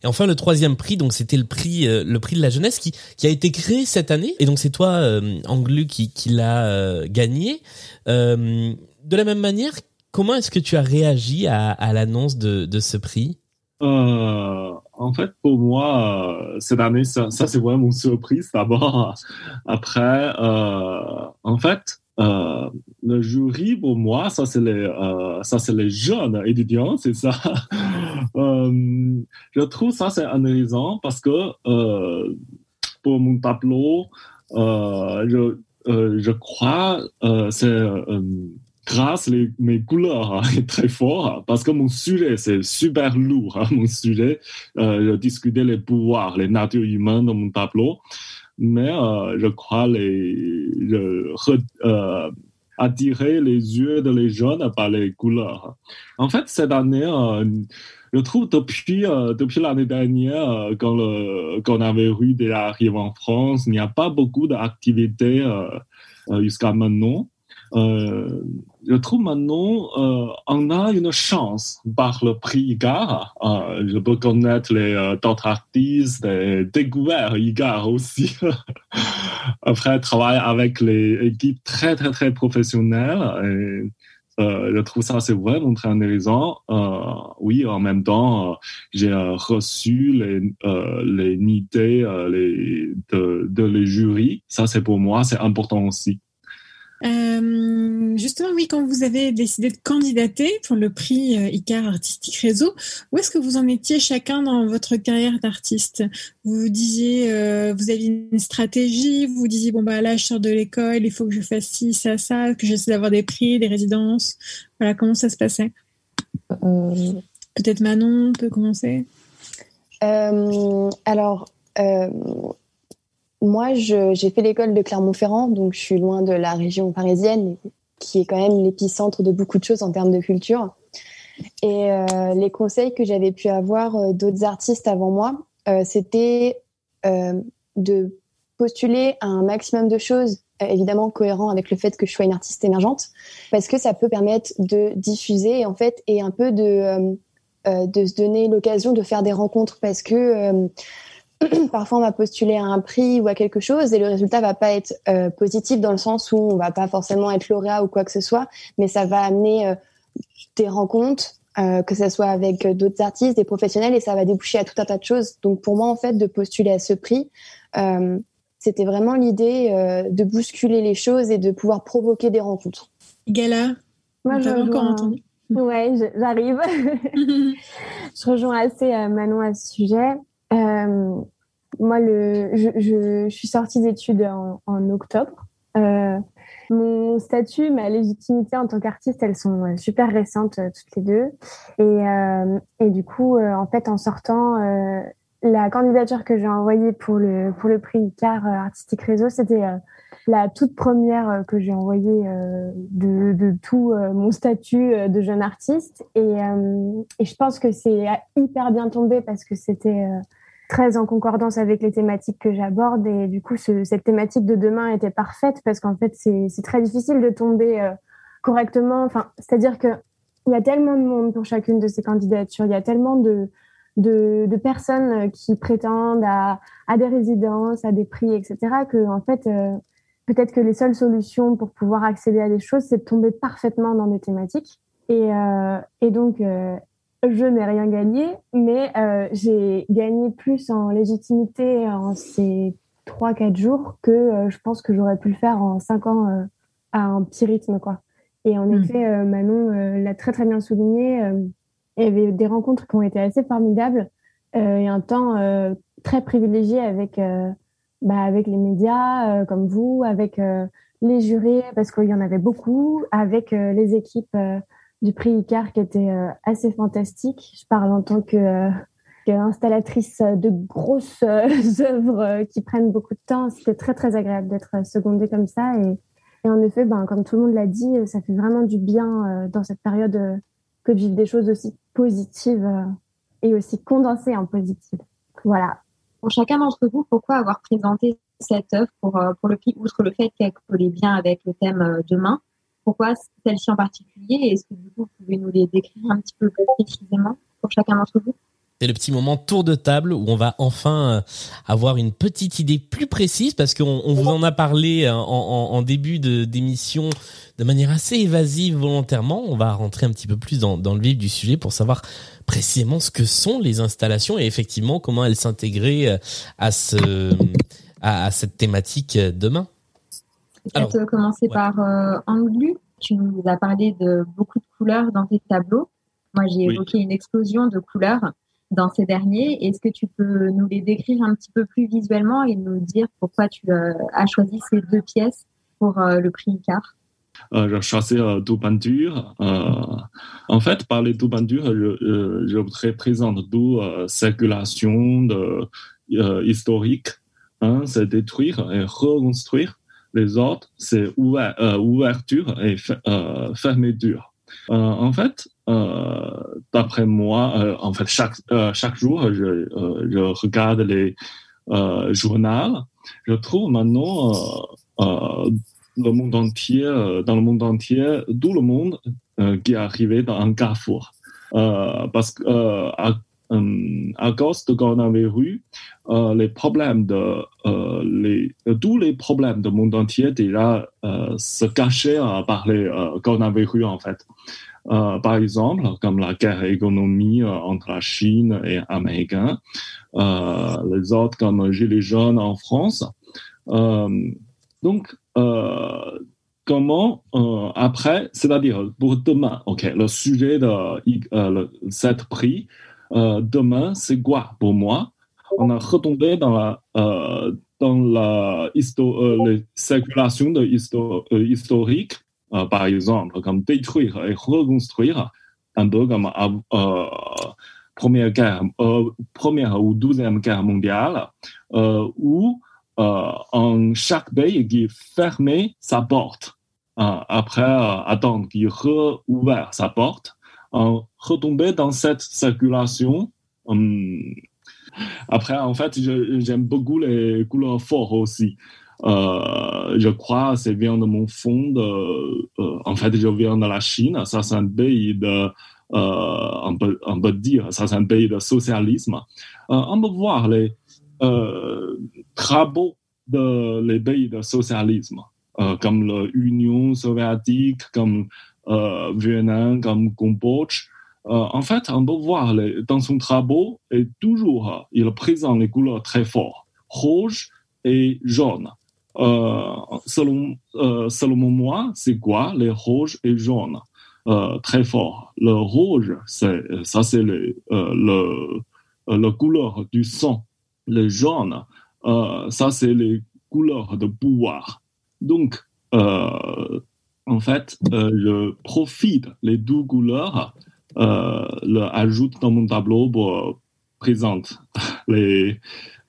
Et enfin le troisième prix, donc c'était le prix le prix de la jeunesse qui a été créé cette année. Et donc c'est toi euh, Anglu qui qui l'a gagné. De la même manière, comment est-ce que tu as réagi à, l'annonce de ce prix?
Euh, en fait, pour moi, euh, cette année, ça, c'est vraiment une surprise d'abord. Après, euh, en fait, le jury pour moi, ça c'est les, ça c'est les jeunes étudiants, c'est ça. Je trouve ça c'est intéressant parce que pour mon tableau, je, je crois c'est grâce les, mes couleurs hein, très fort parce que mon sujet c'est super lourd. hein, mon sujet, euh, je discutais les pouvoirs, les natures humaines dans mon tableau, mais euh, je crois les, je, euh, attirer les yeux de les jeunes par les couleurs. En fait, cette année, euh, je trouve depuis euh, depuis l'année dernière, quand quand avait eu des arrivées en France, il n'y a pas beaucoup d'activités jusqu'à maintenant. Je trouve maintenant euh, on a une chance par le prix IGAR. Euh, je peux connaître les euh, d'autres artistes et découvrir IGAR aussi. Après, travailler avec les équipes très très très professionnelles. Et, euh, je trouve ça c'est vraiment très intéressant. Oui, en même temps, euh, j'ai euh, reçu les les idées les de, de les jurys. Ça c'est pour moi c'est important aussi.
Euh, justement, oui, quand vous avez décidé de candidater pour le prix euh, Icar Artistique Réseau, où est-ce que vous en étiez chacun dans votre carrière d'artiste? Vous disiez, euh, vous aviez une stratégie, vous vous disiez, bon, bah là, je sors de l'école, il faut que je fasse ci, ça, ça, que j'essaie d'avoir des prix, des résidences. Voilà, comment ça se passait?
Euh,
Peut-être Manon peut commencer.
Alors, euh, moi, j'ai fait l'école de Clermont-Ferrand, donc je suis loin de la région parisienne, qui est quand même l'épicentre de beaucoup de choses en termes de culture. Et euh, les conseils que j'avais pu avoir euh, d'autres artistes avant moi, euh, c'était de postuler un maximum de choses, évidemment cohérent avec le fait que je sois une artiste émergente, parce que ça peut permettre de diffuser en fait et un peu de de se donner l'occasion de faire des rencontres parce que parfois on va postuler à un prix ou à quelque chose et le résultat va pas être euh, positif dans le sens où on va pas forcément être lauréat ou quoi que ce soit, mais ça va amener euh, des rencontres, euh, que ce soit avec d'autres artistes, des professionnels et ça va déboucher à tout un tas de choses. Donc pour moi en fait de postuler à ce prix, euh, c'était vraiment l'idée euh, de bousculer les choses et de pouvoir provoquer des rencontres.
Gala
Moi, je
encore entendu.
Ouais, j'arrive. je rejoins assez Manon à ce sujet. Euh, moi, le, je, je, suis sortie d'études en, octobre. Euh, mon statut, ma légitimité en tant qu'artiste, elles sont super récentes euh, toutes les deux. Et, et du coup, en fait, en sortant, la candidature que j'ai envoyée pour le, pour le prix Icar Artistique Réseau, c'était la toute première que j'ai envoyée de, de tout mon statut de jeune artiste. Et, et je pense que c'est hyper bien tombé parce que c'était très en concordance avec les thématiques que j'aborde. Et du coup, ce, cette thématique de demain était parfaite parce qu'en fait, c'est très difficile de tomber euh, correctement. Enfin, c'est-à-dire que il y a tellement de monde pour chacune de ces candidatures. Il y a tellement de, de, de personnes qui prétendent à, à des résidences, à des prix, etc. Que en fait, euh, peut-être que les seules solutions pour pouvoir accéder à des choses, c'est de tomber parfaitement dans des thématiques. Et, euh, et donc, euh, je n'ai rien gagné, mais euh, j'ai gagné plus en légitimité en ces 3-4 jours que euh, je pense que j'aurais pu le faire en 5 ans euh, à un petit rythme. quoi. Et en
Mm.
effet, euh, Manon euh, l'a très très bien souligné. euh, il y avait des rencontres qui ont été assez formidables euh, et un temps euh, très privilégié avec, euh, bah, avec les médias euh, comme vous, avec euh, les jurés, parce qu'il y en avait beaucoup, avec euh, les équipes euh, du prix Icar qui étaient euh, assez fantastiques. Je parle en tant que, euh, qu'installatrice de grosses euh, œuvres qui prennent beaucoup de temps. C'était très très agréable d'être secondée comme ça. Et, et en effet, ben, comme tout le monde l'a dit, ça fait vraiment du bien euh, dans cette période euh, que de vivre des choses aussi positives euh, et aussi condensées en positives. Voilà.
Pour chacun d'entre vous, pourquoi avoir présenté cette œuvre pour, pour le prix, outre le fait qu'elle collait bien avec le thème demain? Pourquoi celle-ci en particulier Est-ce que vous pouvez nous les décrire un petit peu plus précisément pour chacun d'entre vous?
C'est le petit moment tour de table où on va enfin euh, avoir une petite idée plus précise parce qu'on on vous en a parlé en, en, début de d'émission de manière assez évasive volontairement. On va rentrer un petit peu plus dans, le vif du sujet pour savoir précisément ce que sont les installations et effectivement comment elles s'intégrer à ce à cette thématique demain.
Peut-être commencer ouais. par euh, Anglu. Tu nous as parlé de beaucoup de couleurs dans tes tableaux. Moi, j'ai oui. évoqué une explosion de couleurs dans ces derniers. Est-ce que tu peux nous les décrire un petit peu plus visuellement et nous dire pourquoi tu euh, as choisi ces deux pièces pour euh, le prix Icar
euh, j'ai choisi euh, deux peintures. Euh, en fait, par les deux peintures, je, je présenter deux euh, circulations de, euh, historiques. Un, c'est détruire et reconstruire. Les autres, c'est ouvert, ouverture et fermeture. en fait, d'après moi, en fait, chaque, chaque jour, je, je regarde les journaux. Je trouve maintenant le monde entier, dans le monde entier, tout le monde euh, qui est arrivé dans un carrefour. Euh, parce que euh, à, cause de coronavirus, les problèmes de les, tous les problèmes du monde entier déjà se cachaient par les coronavirus en fait. par exemple, comme la guerre économique entre la Chine et l'Amérique, les autres comme Gilets jaunes en France. donc, euh, comment euh, après, c'est-à-dire pour demain, ok, le sujet de euh, le, cette prix, demain, c'est quoi pour moi On a retombé dans la dans la histo les circulations de histo historique, par exemple, comme détruire et reconstruire, un peu comme première guerre, première ou deuxième guerre mondiale, où euh, en chaque pays qui fermait sa porte. Euh, après euh, attendre qu'il rouvre sa porte, retomber dans cette circulation. Hum, après, en fait, j'aime beaucoup les couleurs fortes aussi. Euh, je crois c'est vient de mon fond. Euh, en fait, je viens de la Chine. Ça, c'est un pays de, euh, on, peut, on peut dire, ça, c'est un pays de socialisme. on peut voir les, travaux de les pays de socialisme, comme l'Union soviétique, comme euh, Vietnam, comme Cambodge. Euh, en fait, on peut voir les, dans son travaux, et toujours, il présente les couleurs très fortes, rouge et jaune. Euh, selon, euh, selon moi, c'est quoi les rouges et jaunes? Euh, Très fort. Le rouge, c'est ça, c'est le, le, le couleur du sang le jaune, euh, ça c'est les couleurs de pouvoir. Donc, euh, en fait, euh, je profite les deux couleurs, euh, le ajoute dans mon tableau pour présenter les,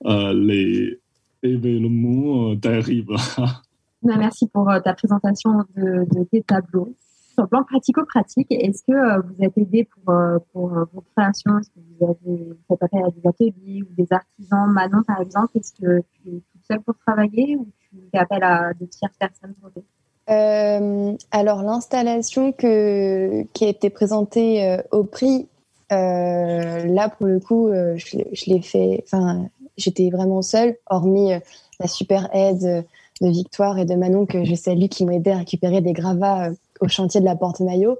euh, événements terribles.
Merci pour ta présentation de, tes tableaux. Sur le plan pratico-pratique, est-ce que euh, vous êtes aidé pour, euh, euh, vos créations? Est-ce que vous avez fait appel à des ateliers ou des artisans? Manon, par exemple, est-ce que tu es toute seule pour travailler ou tu fais appel à de tierces personnes pour
euh, alors l'installation qui a été présentée euh, au prix, euh, là pour le coup, je, l'ai fait. Enfin, j'étais vraiment seule, hormis la super aide de Victoire et de Manon que je salue qui m'ont aidé à récupérer des gravats au chantier de la Porte Maillot.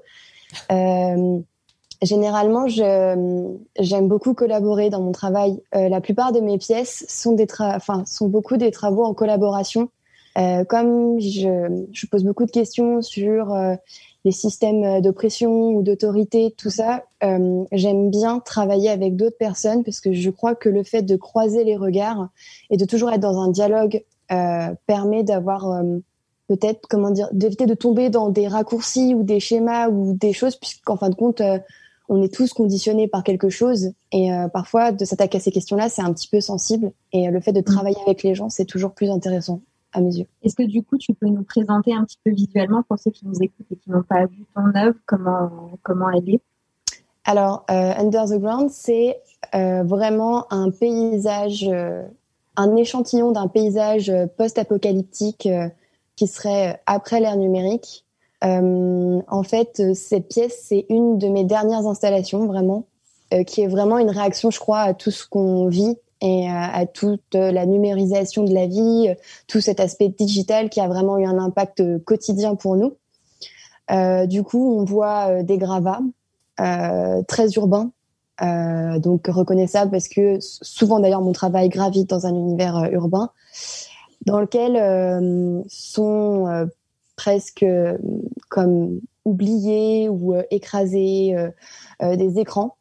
Euh, généralement, j'aime beaucoup collaborer dans mon travail. Euh, la plupart de mes pièces sont, des enfin, sont beaucoup des travaux en collaboration. Euh, comme je, je, pose beaucoup de questions sur euh, les systèmes d'oppression ou d'autorité, tout ça, euh, j'aime bien travailler avec d'autres personnes parce que je crois que le fait de croiser les regards et de toujours être dans un dialogue euh, permet d'avoir peut-être comment dire d'éviter de tomber dans des raccourcis ou des schémas ou des choses puisqu'en fin de compte euh, on est tous conditionnés par quelque chose et euh, parfois de s'attaquer à ces questions-là c'est un petit peu sensible et euh, le fait de travailler avec les gens c'est toujours plus intéressant à mes yeux.
Est-ce que du coup tu peux nous présenter un petit peu visuellement pour ceux qui nous écoutent et qui n'ont pas vu ton œuvre comment comment elle est?
Alors Under the Ground c'est vraiment un paysage un échantillon d'un paysage post-apocalyptique qui serait après l'ère numérique. Euh, en fait, cette pièce, c'est une de mes dernières installations, vraiment. qui est vraiment une réaction, je crois, à tout ce qu'on vit et à toute la numérisation de la vie, tout cet aspect digital qui a vraiment eu un impact quotidien pour nous. du coup, on voit des gravats très urbains, donc reconnaissables parce que souvent d'ailleurs mon travail gravite dans un univers urbain dans lequel sont presque comme oubliés ou écrasés des écrans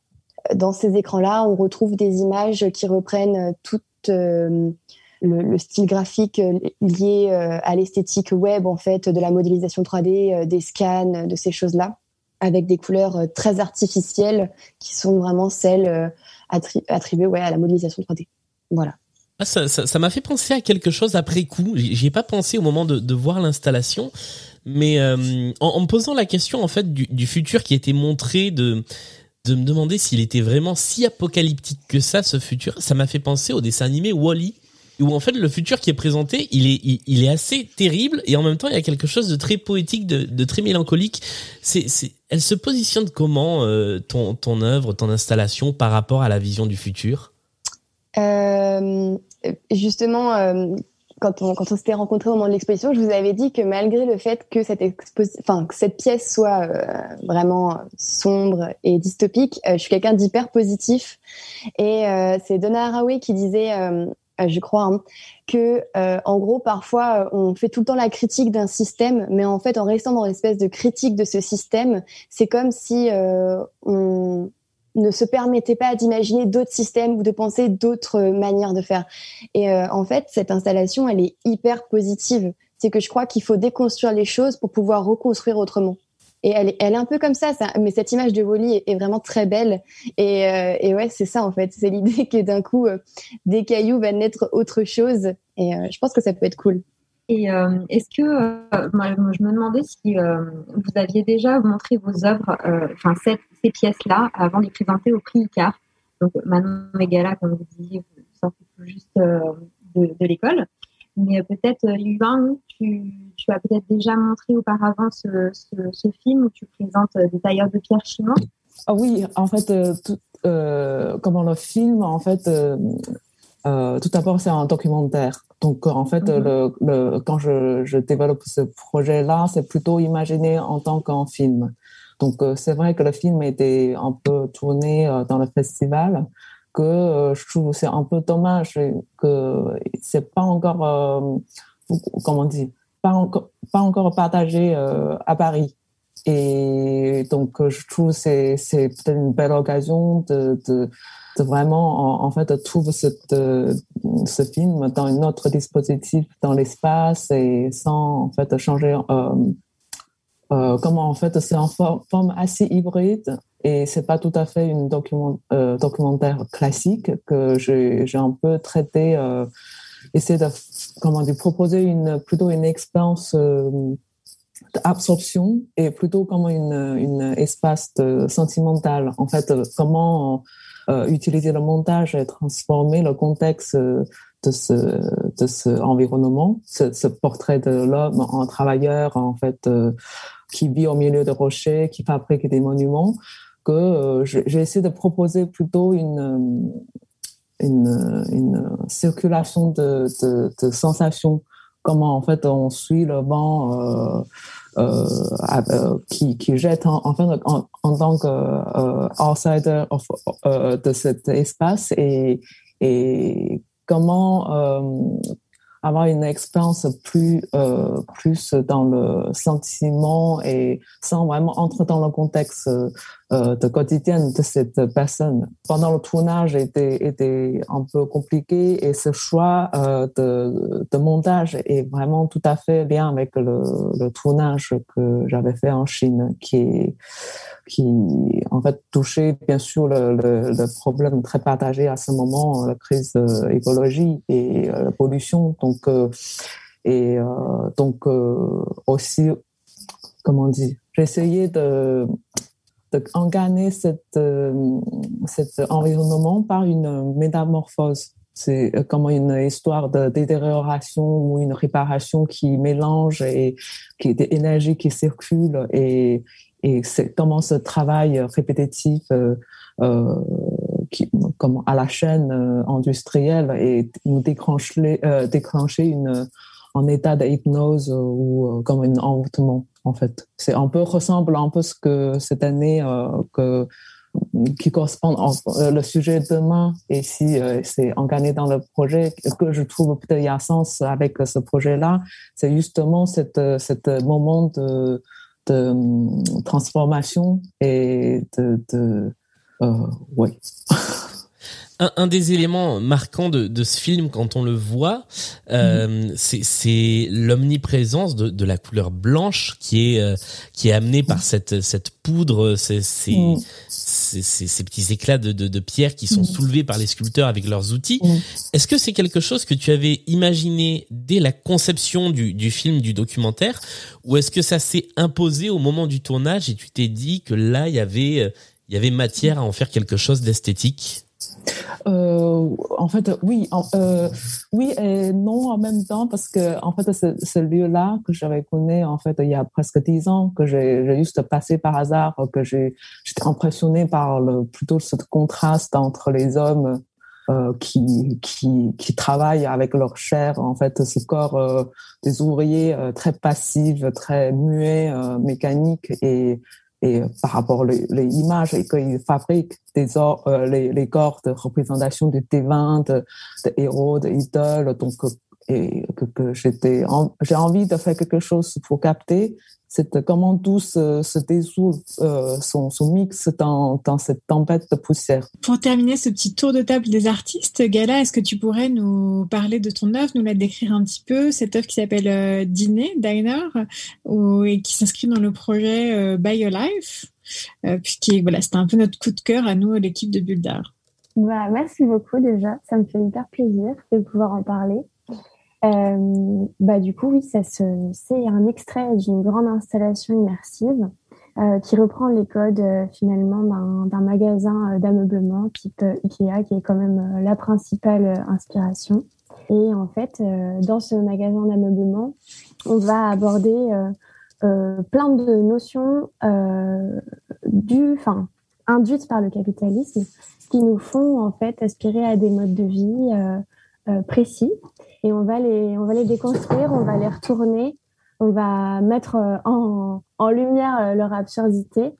dans ces écrans-là, on retrouve des images qui reprennent euh, tout euh, le, style graphique euh, lié à l'esthétique web, en fait, de la modélisation 3D, des scans, de ces choses-là, avec des couleurs très artificielles qui sont vraiment celles attribuées ouais, à la modélisation 3D. Voilà.
Ah, ça m'a fait penser à quelque chose après coup. J'y ai pas pensé au moment de, voir l'installation, mais en, me posant la question en fait du, futur qui était montré de de me demander s'il était vraiment si apocalyptique que ça, ce futur. Ça m'a fait penser au dessin animé Wally, -E, où en fait le futur qui est présenté, il est, il, est assez terrible et en même temps il y a quelque chose de très poétique, de, très mélancolique. C'est, elle se positionne comment euh, ton, ton œuvre, ton installation par rapport à la vision du futur?
Euh, Justement, euh, quand on, quand on s'était rencontrés au moment de l'exposition, je vous avais dit que malgré le fait que cette, enfin, que cette pièce soit euh, vraiment sombre et dystopique, euh, je suis quelqu'un d'hyper positif. Et euh, c'est Donna Haraway qui disait, je crois, hein, que en gros, parfois, on fait tout le temps la critique d'un système, mais en fait, en restant dans l'espèce de critique de ce système, c'est comme si on ne se permettait pas d'imaginer d'autres systèmes ou de penser d'autres manières de faire. Et euh, en fait, cette installation, elle est hyper positive. C'est que je crois qu'il faut déconstruire les choses pour pouvoir reconstruire autrement. Et elle est, elle est un peu comme ça, ça mais cette image de Wally est, vraiment très belle. Et, euh, et ouais, c'est ça en fait. C'est l'idée que d'un coup, euh, des cailloux va naître autre chose. Et je pense que ça peut être cool.
Et euh, est-ce que, euh, moi, je me demandais si euh, vous aviez déjà montré vos œuvres, enfin ces pièces-là, avant de les présenter au prix Icar. Donc Manon Megala, comme vous disiez, vous sortez tout juste de, l'école. Mais peut-être, Yuan, tu, as peut-être déjà montré auparavant ce, ce, film où tu présentes des tailleurs de pierre chinois?
Ah oui, en fait, tout, comment le film, en fait, tout d'abord, c'est un documentaire. Donc, en fait, mhm. le, le, quand je, je développe ce projet-là, c'est plutôt imaginé en tant qu'un film. Donc, euh, c'est vrai que le film était un peu tourné euh, dans le festival, que euh, je trouve c'est un peu dommage que c'est pas encore, comment on dit, pas encore, pas encore partagé à Paris. Et donc, je trouve c'est c'est peut-être une belle occasion de, de de vraiment en, fait trouve cette, euh, ce film dans un autre dispositif dans l'espace et sans en fait changer euh, euh, comment en fait c'est en forme assez hybride et c'est pas tout à fait une document, euh, documentaire classique que j'ai un peu traité euh, essayer de comment dire proposer une plutôt une expérience d'absorption et plutôt comme une, une espace sentimental. En fait comment euh, utiliser le montage et transformer le contexte de ce, de ce environnement, ce, portrait de l'homme en travailleur, en fait, euh, qui vit au milieu de rochers, qui fabrique des monuments, que euh, j'ai essayé de proposer plutôt une, une, circulation de sensations, comment en fait on suit le vent euh, euh, euh, qui, jette en, en, en, en tant que euh, de cet espace et, et comment avoir une expérience plus plus dans le sentiment et sans vraiment entrer dans le contexte euh, de quotidien de cette personne. Pendant le tournage était était un peu compliqué et ce choix euh, de, de montage est vraiment tout à fait bien avec le, le tournage que j'avais fait en Chine qui qui en fait touchait bien sûr le, problème très partagé à ce moment, la crise de l'écologie et euh, la pollution. Donc euh, et euh, donc aussi comment dire, j'ai de de cette, cet environnement par une métamorphose. C'est comme une histoire de détérioration ou une réparation qui mélange et qui est des énergies qui circulent et et c'est comment ce travail répétitif euh, euh, qui, comme à la chaîne industrielle et nous déclencher, déclencher une, un état d'hypnose ou comme un envoûtement en fait. C'est un peu ressemble un peu ce que cette année que qui correspond au le sujet demain et si c'est engagé dans le projet que je trouve peut-être il y a sens avec ce projet là c'est justement cette cette moment de de hum, transformation et de, de euh, ouais.
Un, un, des éléments marquants de, de, ce film, quand on le voit, euh, mm. c'est l'omniprésence de, de, la couleur blanche qui est euh, qui est amenée par cette cette poudre, ces, ces, ces, ces petits éclats de, de, pierre qui sont mm. soulevés par les sculpteurs avec leurs outils. Est-ce que c'est quelque chose que tu avais imaginé dès la conception du, du film, du documentaire, ou est-ce que ça s'est imposé au moment du tournage et tu t'es dit que là il y avait euh, il y avait matière à en faire quelque chose d'esthétique?
Euh, en fait, oui, euh, oui et non en même temps parce que en fait, ce, lieu-là que j'avais connu en fait il y a presque dix ans, que j'ai juste passé par hasard, que j'étais impressionnée par le plutôt ce contraste entre les hommes euh, qui, qui, qui travaillent avec leur chair, en fait, ce corps des ouvriers très passifs, très muets, mécaniques et et par rapport aux images et qu'ils fabriquent des euh, les, les, corps de représentation de divins, de, de héros, d'idoles. Donc, et que, que j'étais, j'ai envie de faire quelque chose pour capter cette, comment tout se, se désout, euh, son, son, mix dans, dans, cette tempête de poussière.
Pour terminer ce petit tour de table des artistes, Gala, est-ce que tu pourrais nous parler de ton œuvre, nous la décrire un petit peu, cette œuvre qui s'appelle euh, Dîner, Diner, ou, et qui s'inscrit dans le projet euh, By Your Life, euh, puisque voilà, c'était un peu notre coup de cœur à nous, l'équipe de Buldar.
Bah, merci beaucoup déjà, ça me fait hyper plaisir de pouvoir en parler. Euh, bah, du coup, oui, ça c'est un extrait d'une grande installation immersive euh, qui reprend les codes euh, finalement d'un magasin euh, d'ameublement type Ikea, qui est quand même la principale inspiration. Et en fait, dans ce magasin d'ameublement, on va aborder plein de notions du, enfin, induites par le capitalisme, qui nous font en fait aspirer à des modes de vie précis et on va les, on va les déconstruire, on va les retourner, on va mettre euh, en, en lumière euh, leur absurdité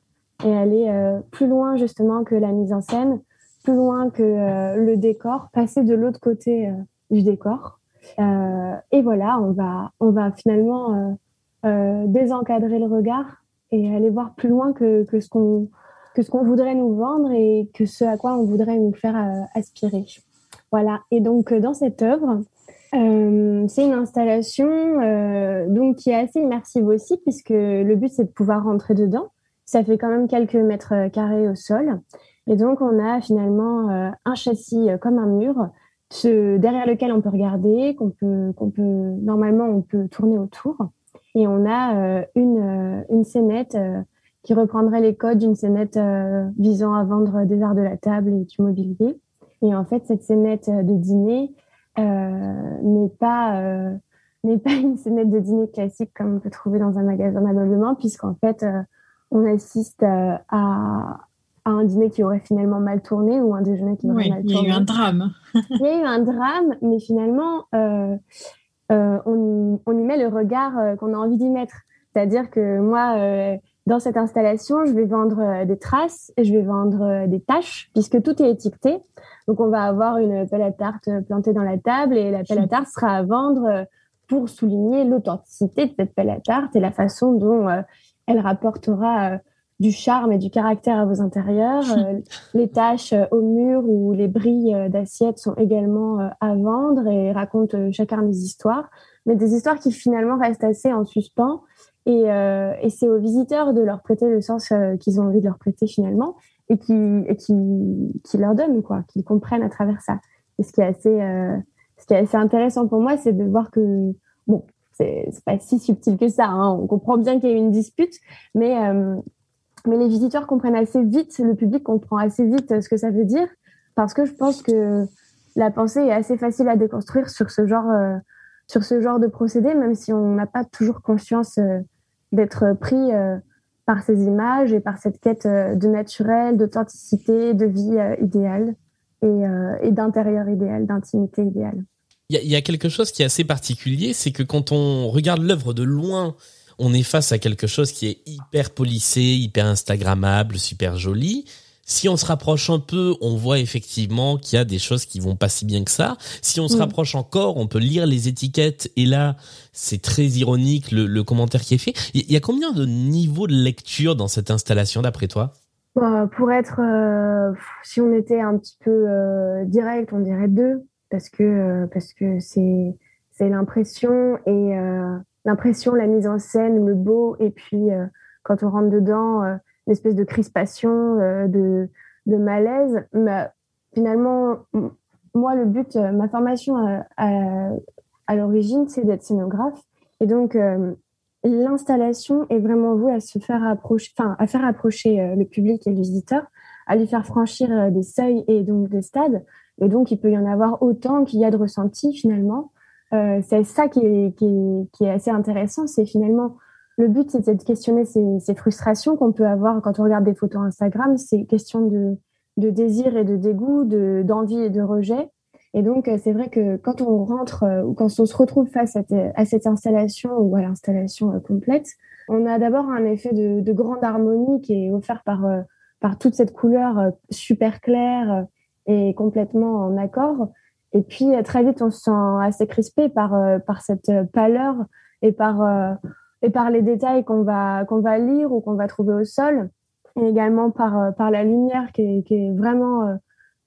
et aller euh, plus loin justement que la mise en scène, plus loin que le décor, passer de l'autre côté du décor. et voilà, on va, on va finalement désencadrer le regard et aller voir plus loin que, que ce qu'on que ce qu'on voudrait nous vendre et que ce à quoi on voudrait nous faire aspirer. Voilà. Et donc dans cette œuvre, euh, c'est une installation euh, donc qui est assez immersive aussi puisque le but c'est de pouvoir rentrer dedans. Ça fait quand même quelques mètres carrés au sol et donc on a finalement euh, un châssis euh, comme un mur ce, derrière lequel on peut regarder, qu'on peut, qu'on peut normalement on peut tourner autour et on a euh, une une scénette qui reprendrait les codes d'une scénette visant à vendre des arts de la table et du mobilier. Et en fait cette scénette de dîner euh, n'est pas euh, n'est pas une scénette de dîner classique comme on peut trouver dans un magasin d'ameublement, puisqu'en fait, euh, on assiste à, à, un dîner qui aurait finalement mal tourné ou un déjeuner qui aurait mal tourné.
Il y a eu un drame.
il y a eu un drame, mais finalement, euh, euh, on, on, y met le regard qu'on a envie d'y mettre. C'est-à-dire que moi, dans cette installation, je vais vendre des traces et je vais vendre des tâches, puisque tout est étiqueté. Donc, on va avoir une pelle à tarte plantée dans la table et la pelle à tarte sera à vendre pour souligner l'authenticité de cette pelle à tarte et la façon dont euh, elle rapportera euh, du charme et du caractère à vos intérieurs. Euh, les taches au mur ou les brilles d'assiettes sont également à vendre et racontent chacun des histoires, mais des histoires qui finalement restent assez en suspens. Et, et c'est aux visiteurs de leur prêter le sens qu'ils ont envie de leur prêter finalement et qui, qui, leur donnent, quoi, qu'ils comprennent à travers ça. Et ce qui est assez, euh, ce qui est assez intéressant pour moi, c'est de voir que, bon, c'est pas si subtil que ça, hein, on comprend bien qu'il y a eu une dispute, mais, euh, mais les visiteurs comprennent assez vite, le public comprend assez vite ce que ça veut dire, parce que je pense que la pensée est assez facile à déconstruire sur ce genre, euh, sur ce genre de procédé, même si on n'a pas toujours conscience euh, d'être pris par ces images et par cette quête euh, de naturel, d'authenticité, de vie euh, idéale. et, d'intérieur idéal, d'intimité idéale.
Il y, a quelque chose qui est assez particulier, c'est que quand on regarde l'œuvre de loin, on est face à quelque chose qui est hyper polissé, hyper instagrammable, super joli. Si on se rapproche un peu, on voit effectivement qu'il y a des choses qui vont pas si bien que ça. Si on se mm. rapproche encore, on peut lire les étiquettes et là, c'est très ironique le, commentaire qui est fait. Il y a combien de niveaux de lecture dans cette installation d'après toi?
Bah, Pour être, euh, si on était un petit peu euh, direct, on dirait deux parce que euh, parce que c'est c'est l'impression et l'impression, la mise en scène, le beau et puis quand on rentre dedans une espèce de crispation, euh, de, de, malaise. Mais finalement, moi, le but, euh, ma formation euh, à, à, l'origine, c'est d'être scénographe. Et donc, l'installation est vraiment vouée à se faire approcher, enfin, à faire approcher le public et le visiteur, à lui faire franchir des seuils et donc des stades. Et donc, il peut y en avoir autant qu'il y a de ressentis finalement. c'est ça qui est, qui, est, qui est, assez intéressant, c'est finalement le but, c'était de questionner ces, frustrations qu'on peut avoir quand on regarde des photos Instagram, ces questions de, désir et de dégoût, d'envie et de rejet. Et donc, euh, c'est vrai que quand on rentre euh, ou quand on se retrouve face à, cette installation ou à l'installation euh, complète, on a d'abord un effet de, grande harmonie qui est offert par, par toute cette couleur super claire et complètement en accord. Et puis, très vite, on se sent assez crispé par, par cette pâleur et par et par les détails qu'on va, qu'on va lire ou qu'on va trouver au sol, et également par, euh, par la lumière qui est, qui est vraiment euh,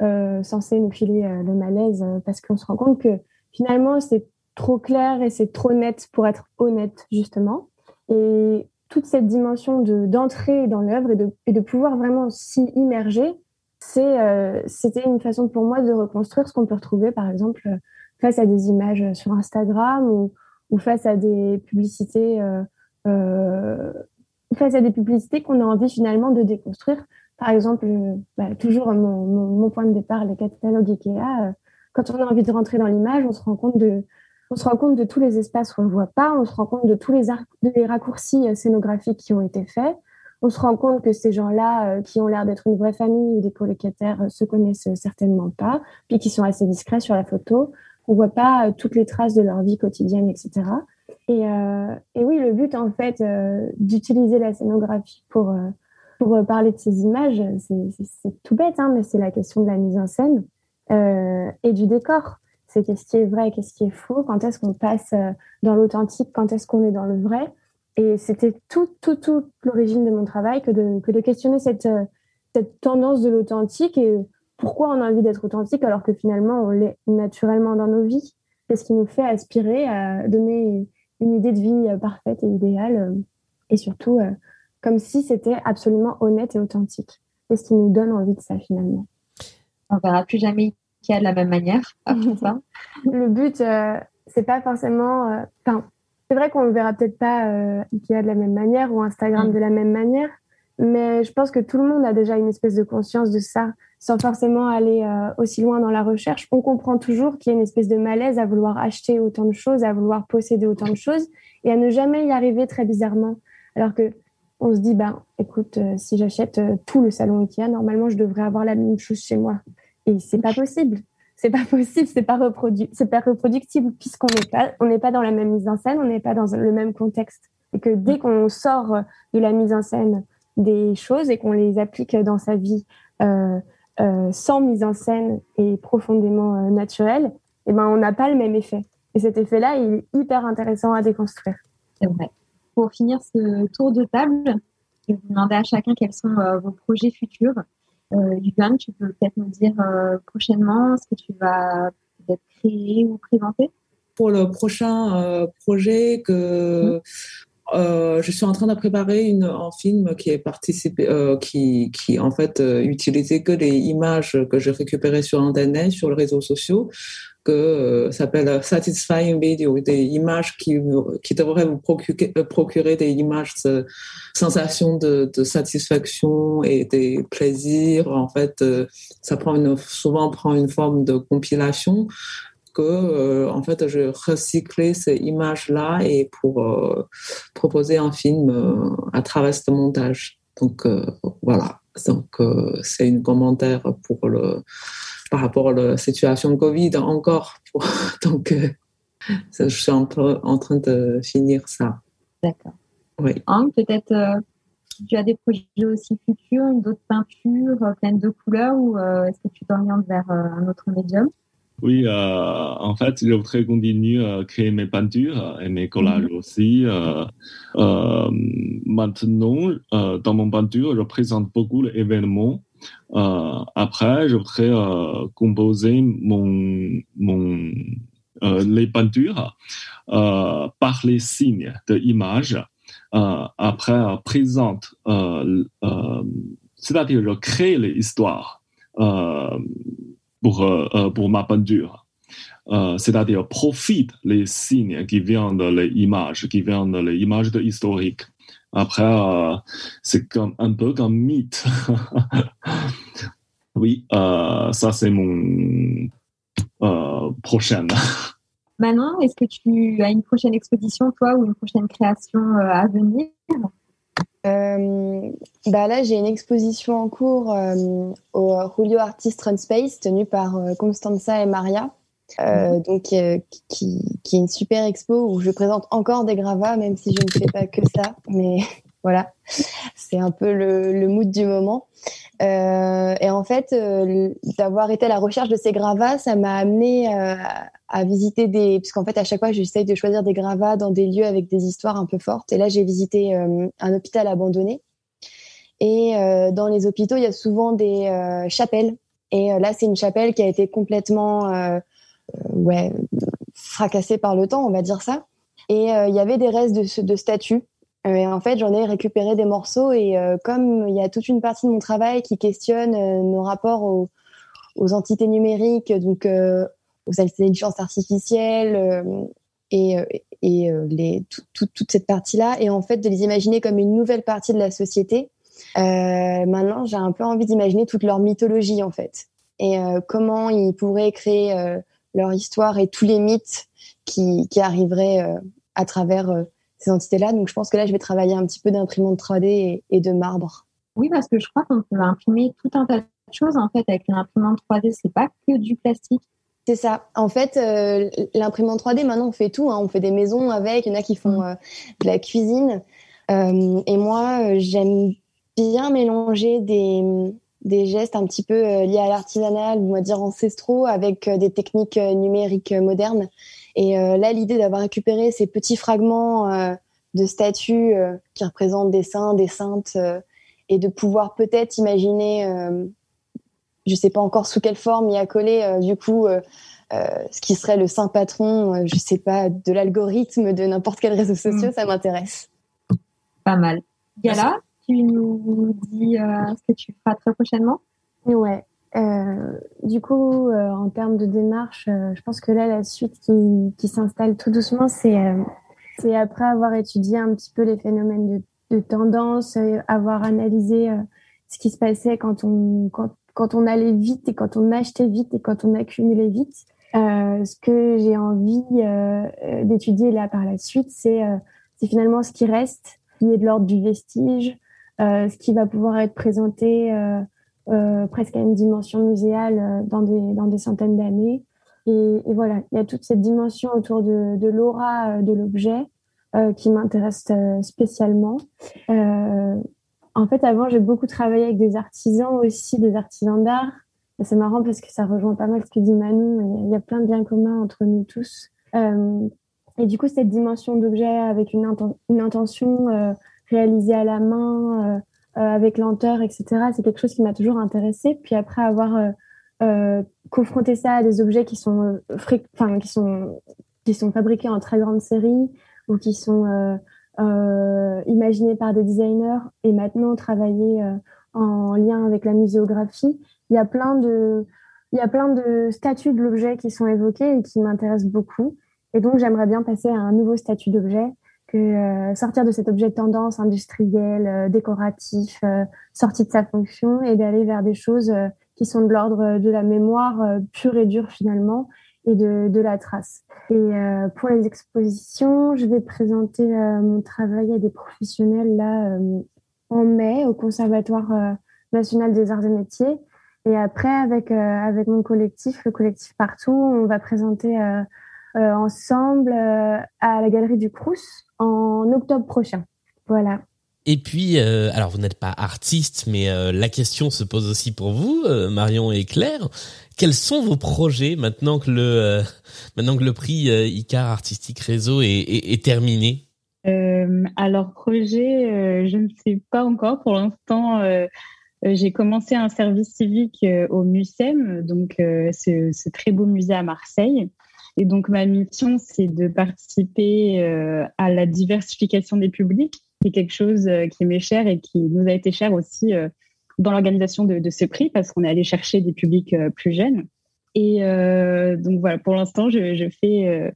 euh censée nous filer le malaise, parce qu'on se rend compte que finalement, c'est trop clair et c'est trop net pour être honnête, justement. Et toute cette dimension de d'entrer dans l'œuvre et de, et de pouvoir vraiment s'y immerger, c'est c'était une façon pour moi de reconstruire ce qu'on peut retrouver, par exemple, face à des images sur Instagram ou, ou face à des publicités, euh, euh, face à des publicités qu'on a envie finalement de déconstruire. Par exemple, euh, bah, toujours mon, mon, point de départ, les catalogues Ikea. quand on a envie de rentrer dans l'image, on se rend compte de, on se rend compte de tous les espaces qu'on ne voit pas, on se rend compte de tous les, les raccourcis scénographiques qui ont été faits. On se rend compte que ces gens-là, qui ont l'air d'être une vraie famille ou des colocataires, se connaissent certainement pas, puis qui sont assez discrets sur la photo on voit pas euh, toutes les traces de leur vie quotidienne, etc. Et, euh, et oui, le but en fait euh, d'utiliser la scénographie pour pour parler de ces images, c'est tout bête, hein, mais c'est la question de la mise en scène et du décor. C'est qu'est-ce qui est vrai, qu'est-ce qui est faux, quand est-ce qu'on passe dans l'authentique, quand est-ce qu'on est dans le vrai. Et c'était tout, tout, tout l'origine de mon travail que de, que de questionner cette, cette tendance de l'authentique et pourquoi on a envie d'être authentique alors que finalement on l'est naturellement dans nos vies? Qu'est-ce qui nous fait aspirer à donner une idée de vie euh, parfaite et idéale euh, et surtout euh, comme si c'était absolument honnête et authentique? Qu'est-ce qui nous donne envie de ça finalement?
On verra plus jamais Ikea de la même manière ça.
Le but, c'est pas forcément. Enfin, c'est vrai qu'on ne verra peut-être pas Ikea de la même manière ou Instagram mm. de la même manière, mais je pense que tout le monde a déjà une espèce de conscience de ça sans forcément aller euh, aussi loin dans la recherche, on comprend toujours qu'il y a une espèce de malaise à vouloir acheter autant de choses, à vouloir posséder autant de choses et à ne jamais y arriver très bizarrement. Alors que on se dit, ben, écoute, euh, si j'achète euh, tout le salon Ikea, normalement, je devrais avoir la même chose chez moi. Et c'est pas possible. C'est pas possible, c'est pas c'est pas reproductible puisqu'on n'est pas, on n'est pas dans la même mise en scène, on n'est pas dans le même contexte. Et que dès qu'on sort de la mise en scène des choses et qu'on les applique dans sa vie, euh, euh, sans mise en scène et profondément euh, naturel, eh ben, on n'a pas le même effet. Et cet effet-là, il est hyper intéressant à déconstruire.
C'est vrai. Pour finir ce tour de table, je vais vous demander à chacun quels sont euh, vos projets futurs. Euh, tu peux peut-être nous dire prochainement ce que tu vas peut-être créer ou présenter?
Pour le prochain projet que mmh. Euh, je suis en train de préparer un film qui est participé, euh, qui, qui en fait euh, utilisait que des images que j'ai récupérées sur internet, sur les réseaux sociaux, que euh, s'appelle Satisfying Video, des images qui qui devraient vous procurer, des images de sensations de, satisfaction et des plaisirs. En fait, ça prend souvent prend une forme de compilation que euh, en fait je recyclais ces images là et pour euh, proposer un film euh, à travers ce montage donc voilà Donc, c'est un commentaire pour le, par rapport à la situation Covid encore. Donc, je suis en, en, train de finir ça.
D'accord.
Oui.
Hein, peut-être tu as des projets aussi futurs, d'autres peintures pleines de couleurs ou est-ce que tu t'orientes vers un autre médium?
Oui, euh, en fait, je voudrais continuer à créer mes peintures et mes collages mhm. aussi. Euh, euh, maintenant, dans mon peinture, je présente beaucoup d'événements. Après, je voudrais composer mon, mon, les peintures par les signes de images. après, présente, c'est-à-dire je crée les histoires pour, euh, euh, pour. Euh, c'est-à-dire profite les signes qui viennent de l'image, qui viennent de l'image historique. Après, c'est comme un peu comme mythe. oui, ça c'est mon prochaine.
Maintenant, est-ce que tu as une prochaine exposition, toi, ou une prochaine création à venir?
Euh, bah là, j'ai une exposition en cours euh, au Julio Artist Run Space tenue par euh, Constanza et Maria. Mhm. donc qui, qui, est une super expo où je présente encore des gravats même si je ne fais pas que ça mais voilà c'est un peu le, le, mood du moment et en fait d'avoir été à la recherche de ces gravats ça m'a amené à visiter des puisqu'en fait à chaque fois j'essaye de choisir des gravats dans des lieux avec des histoires un peu fortes. Et là j'ai visité euh, un hôpital abandonné. Et euh, dans les hôpitaux il y a souvent des euh, chapelles. Et là c'est une chapelle qui a été complètement ouais fracassée par le temps on va dire ça. Et il y avait des restes de statues et en fait j'en ai récupéré des morceaux et comme il y a toute une partie de mon travail qui questionne nos rapports aux, aux entités numériques donc aux intelligences artificielles euh, et, euh, et euh, les, toute cette partie-là, et en fait de les imaginer comme une nouvelle partie de la société. maintenant, j'ai un peu envie d'imaginer toute leur mythologie en fait, et comment ils pourraient créer leur histoire et tous les mythes qui, qui arriveraient à travers ces entités-là. Donc, je pense que là, je vais travailler un petit peu d'imprimante 3D et, et, de marbre.
Oui, parce que je crois qu'on peut imprimer tout un tas de choses en fait avec une imprimante 3D. C'est pas que du plastique.
C'est ça. En fait, euh, l'imprimante 3D, maintenant, on fait tout. Hein. On fait des maisons avec. Il y en a qui font mm. euh, de la cuisine. Euh, et moi, j'aime bien mélanger des, des gestes un petit peu liés à l'artisanal, on va dire ancestraux, avec des techniques numériques modernes. Et là, l'idée d'avoir récupéré ces petits fragments de statues qui représentent des saints, des saintes, et de pouvoir peut-être imaginer je sais pas encore sous quelle forme y a collé euh, du coup euh, euh, ce qui serait le saint patron, je sais pas, de l'algorithme de n'importe quel réseau social, mm. ça m'intéresse.
Pas mal. Gala, tu nous dis ce que tu feras très prochainement
Ouais. du coup, en termes de démarche, je pense que là, la suite qui, qui s'installe tout doucement, c'est c'est après avoir étudié un petit peu les phénomènes de, de tendance, avoir analysé ce qui se passait quand on quand quand on allait vite et quand on achetait vite et quand on accumulait vite. Euh, ce que j'ai envie euh, d'étudier là par la suite, c'est euh, finalement ce qui reste, qui est de l'ordre du vestige, euh, ce qui va pouvoir être présenté euh, euh, presque à une dimension muséale dans, des, dans des centaines d'années. Et, et, voilà, il y a toute cette dimension autour de, de l'aura de l'objet qui m'intéresse spécialement. En fait, avant, j'ai beaucoup travaillé avec des artisans aussi, des artisans d'art. C'est marrant parce que ça rejoint pas mal ce que dit Manon. Il y a plein de biens communs entre nous tous. Euh, et du coup, cette dimension d'objet avec une, intention euh, réalisée à la main, euh, avec lenteur, etc., c'est quelque chose qui m'a toujours intéressée. Puis après avoir confronté ça à des objets qui sont, enfin, qui sont, qui sont fabriqués en très grande série ou qui sont euh, imaginé par des designers et maintenant travaillé euh, en lien avec la muséographie. Il y a plein de, il y a plein de statuts de l'objet qui sont évoqués et qui m'intéressent beaucoup. Et donc, j'aimerais bien passer à un nouveau statut d'objet, que euh, sortir de cet objet de tendance industriel, euh, décoratif, euh, sorti de sa fonction, et d'aller vers des choses qui sont de l'ordre de la mémoire pure et dure finalement, et de, de la trace. Et euh, pour les expositions, je vais présenter euh, mon travail à des professionnels là euh, en mai au Conservatoire national des arts et métiers. Et après, avec, avec mon collectif, le collectif Partout, on va présenter ensemble à la Galerie du Crous en octobre prochain. Voilà.
Et puis, euh, alors vous n'êtes pas artiste, mais euh, la question se pose aussi pour vous, euh, Marion et Claire. Quels sont vos projets maintenant que le maintenant que le prix Icar Artistique Réseau est, est, est terminé?
Alors projet, je ne sais pas encore. Pour l'instant, j'ai commencé un service civique au MUSEM, donc ce, ce, très beau musée à Marseille. Et donc ma mission, c'est de participer à la diversification des publics c'est quelque chose euh, qui m'est cher et qui nous a été cher aussi euh, dans l'organisation de, ce prix parce qu'on est allé chercher des publics euh, plus jeunes. Et donc voilà, pour l'instant, je, fais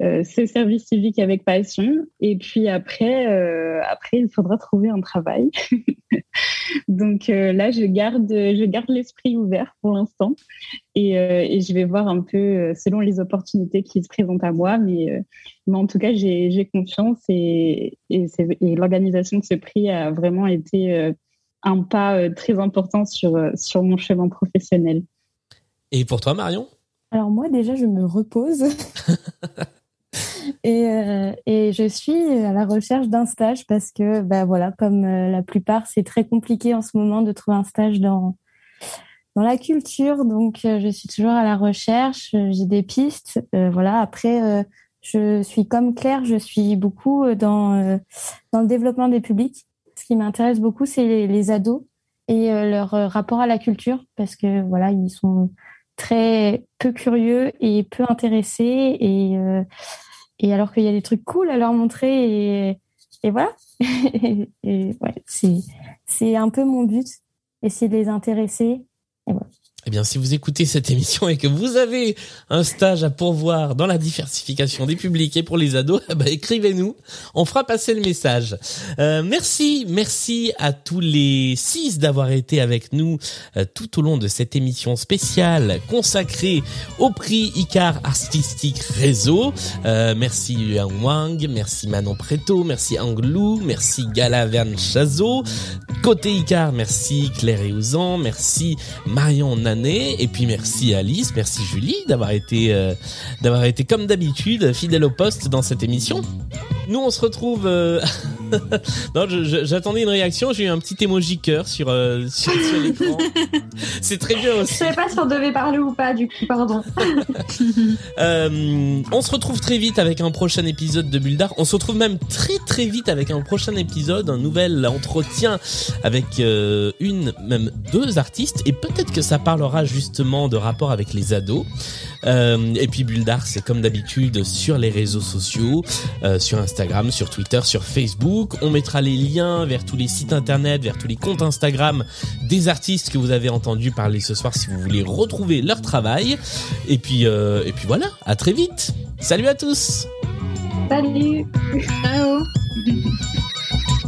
ce service civique avec passion. Et puis après, après, il faudra trouver un travail. Donc là, je garde, je garde l'esprit ouvert pour l'instant et, et, je vais voir un peu selon les opportunités qui se présentent à moi. Mais, mais en tout cas, j'ai confiance et, et, et l'organisation de ce prix a vraiment été un pas très important sur, sur mon chemin professionnel.
Et pour toi, Marion?
Alors moi, déjà, je me repose. Et, euh, et, je suis à la recherche d'un stage parce que, bah voilà, comme euh, la plupart, c'est très compliqué en ce moment de trouver un stage dans dans la culture. Donc, euh, je suis toujours à la recherche. J'ai des pistes. voilà. Après, je suis comme Claire, je suis beaucoup dans dans le développement des publics. Ce qui m'intéresse beaucoup, c'est les, les, ados et leur rapport à la culture parce que voilà, ils sont très peu curieux et peu intéressés et et alors qu'il y a des trucs cool à leur montrer et, voilà. et, ouais, c'est, c'est un peu mon but, essayer de les intéresser. Et voilà.
Eh bien, si vous écoutez cette émission et que vous avez un stage à pourvoir dans la diversification des publics et pour les ados, eh ben, écrivez-nous. On fera passer le message. Euh, merci, merci à tous les six d'avoir été avec nous euh, tout au long de cette émission spéciale consacrée au prix Icar Artistique Réseau. Euh, merci Yuan Wang, merci Manon Preto, merci Anglou, merci Gala Verne Chazot. Côté Icar, merci Claire et Ouzan, merci Marion Nan et puis merci Alice, merci Julie d'avoir été euh, d'avoir été comme d'habitude fidèle au poste dans cette émission. Nous on se retrouve. Euh, non, j'attendais une réaction. J'ai eu un petit emoji cœur sur euh, sur, l'écran. C'est très bien aussi.
Je sais pas si on devait parler ou pas. Du coup, pardon.
on se retrouve très vite avec un prochain épisode de Bulldar. On se retrouve même très très vite avec un prochain épisode, un nouvel entretien avec une même deux artistes et peut-être que ça parlera justement de rapport avec les ados. Euh, et puis Bulldar, c'est comme d'habitude sur les réseaux sociaux, euh, sur Instagram, sur Twitter, sur Facebook. On mettra les liens vers tous les sites internet, vers tous les comptes Instagram des artistes que vous avez entendu parler ce soir si vous voulez retrouver leur travail. Et puis, euh, et puis voilà, à très vite. Salut à tous.
Salut. Ciao.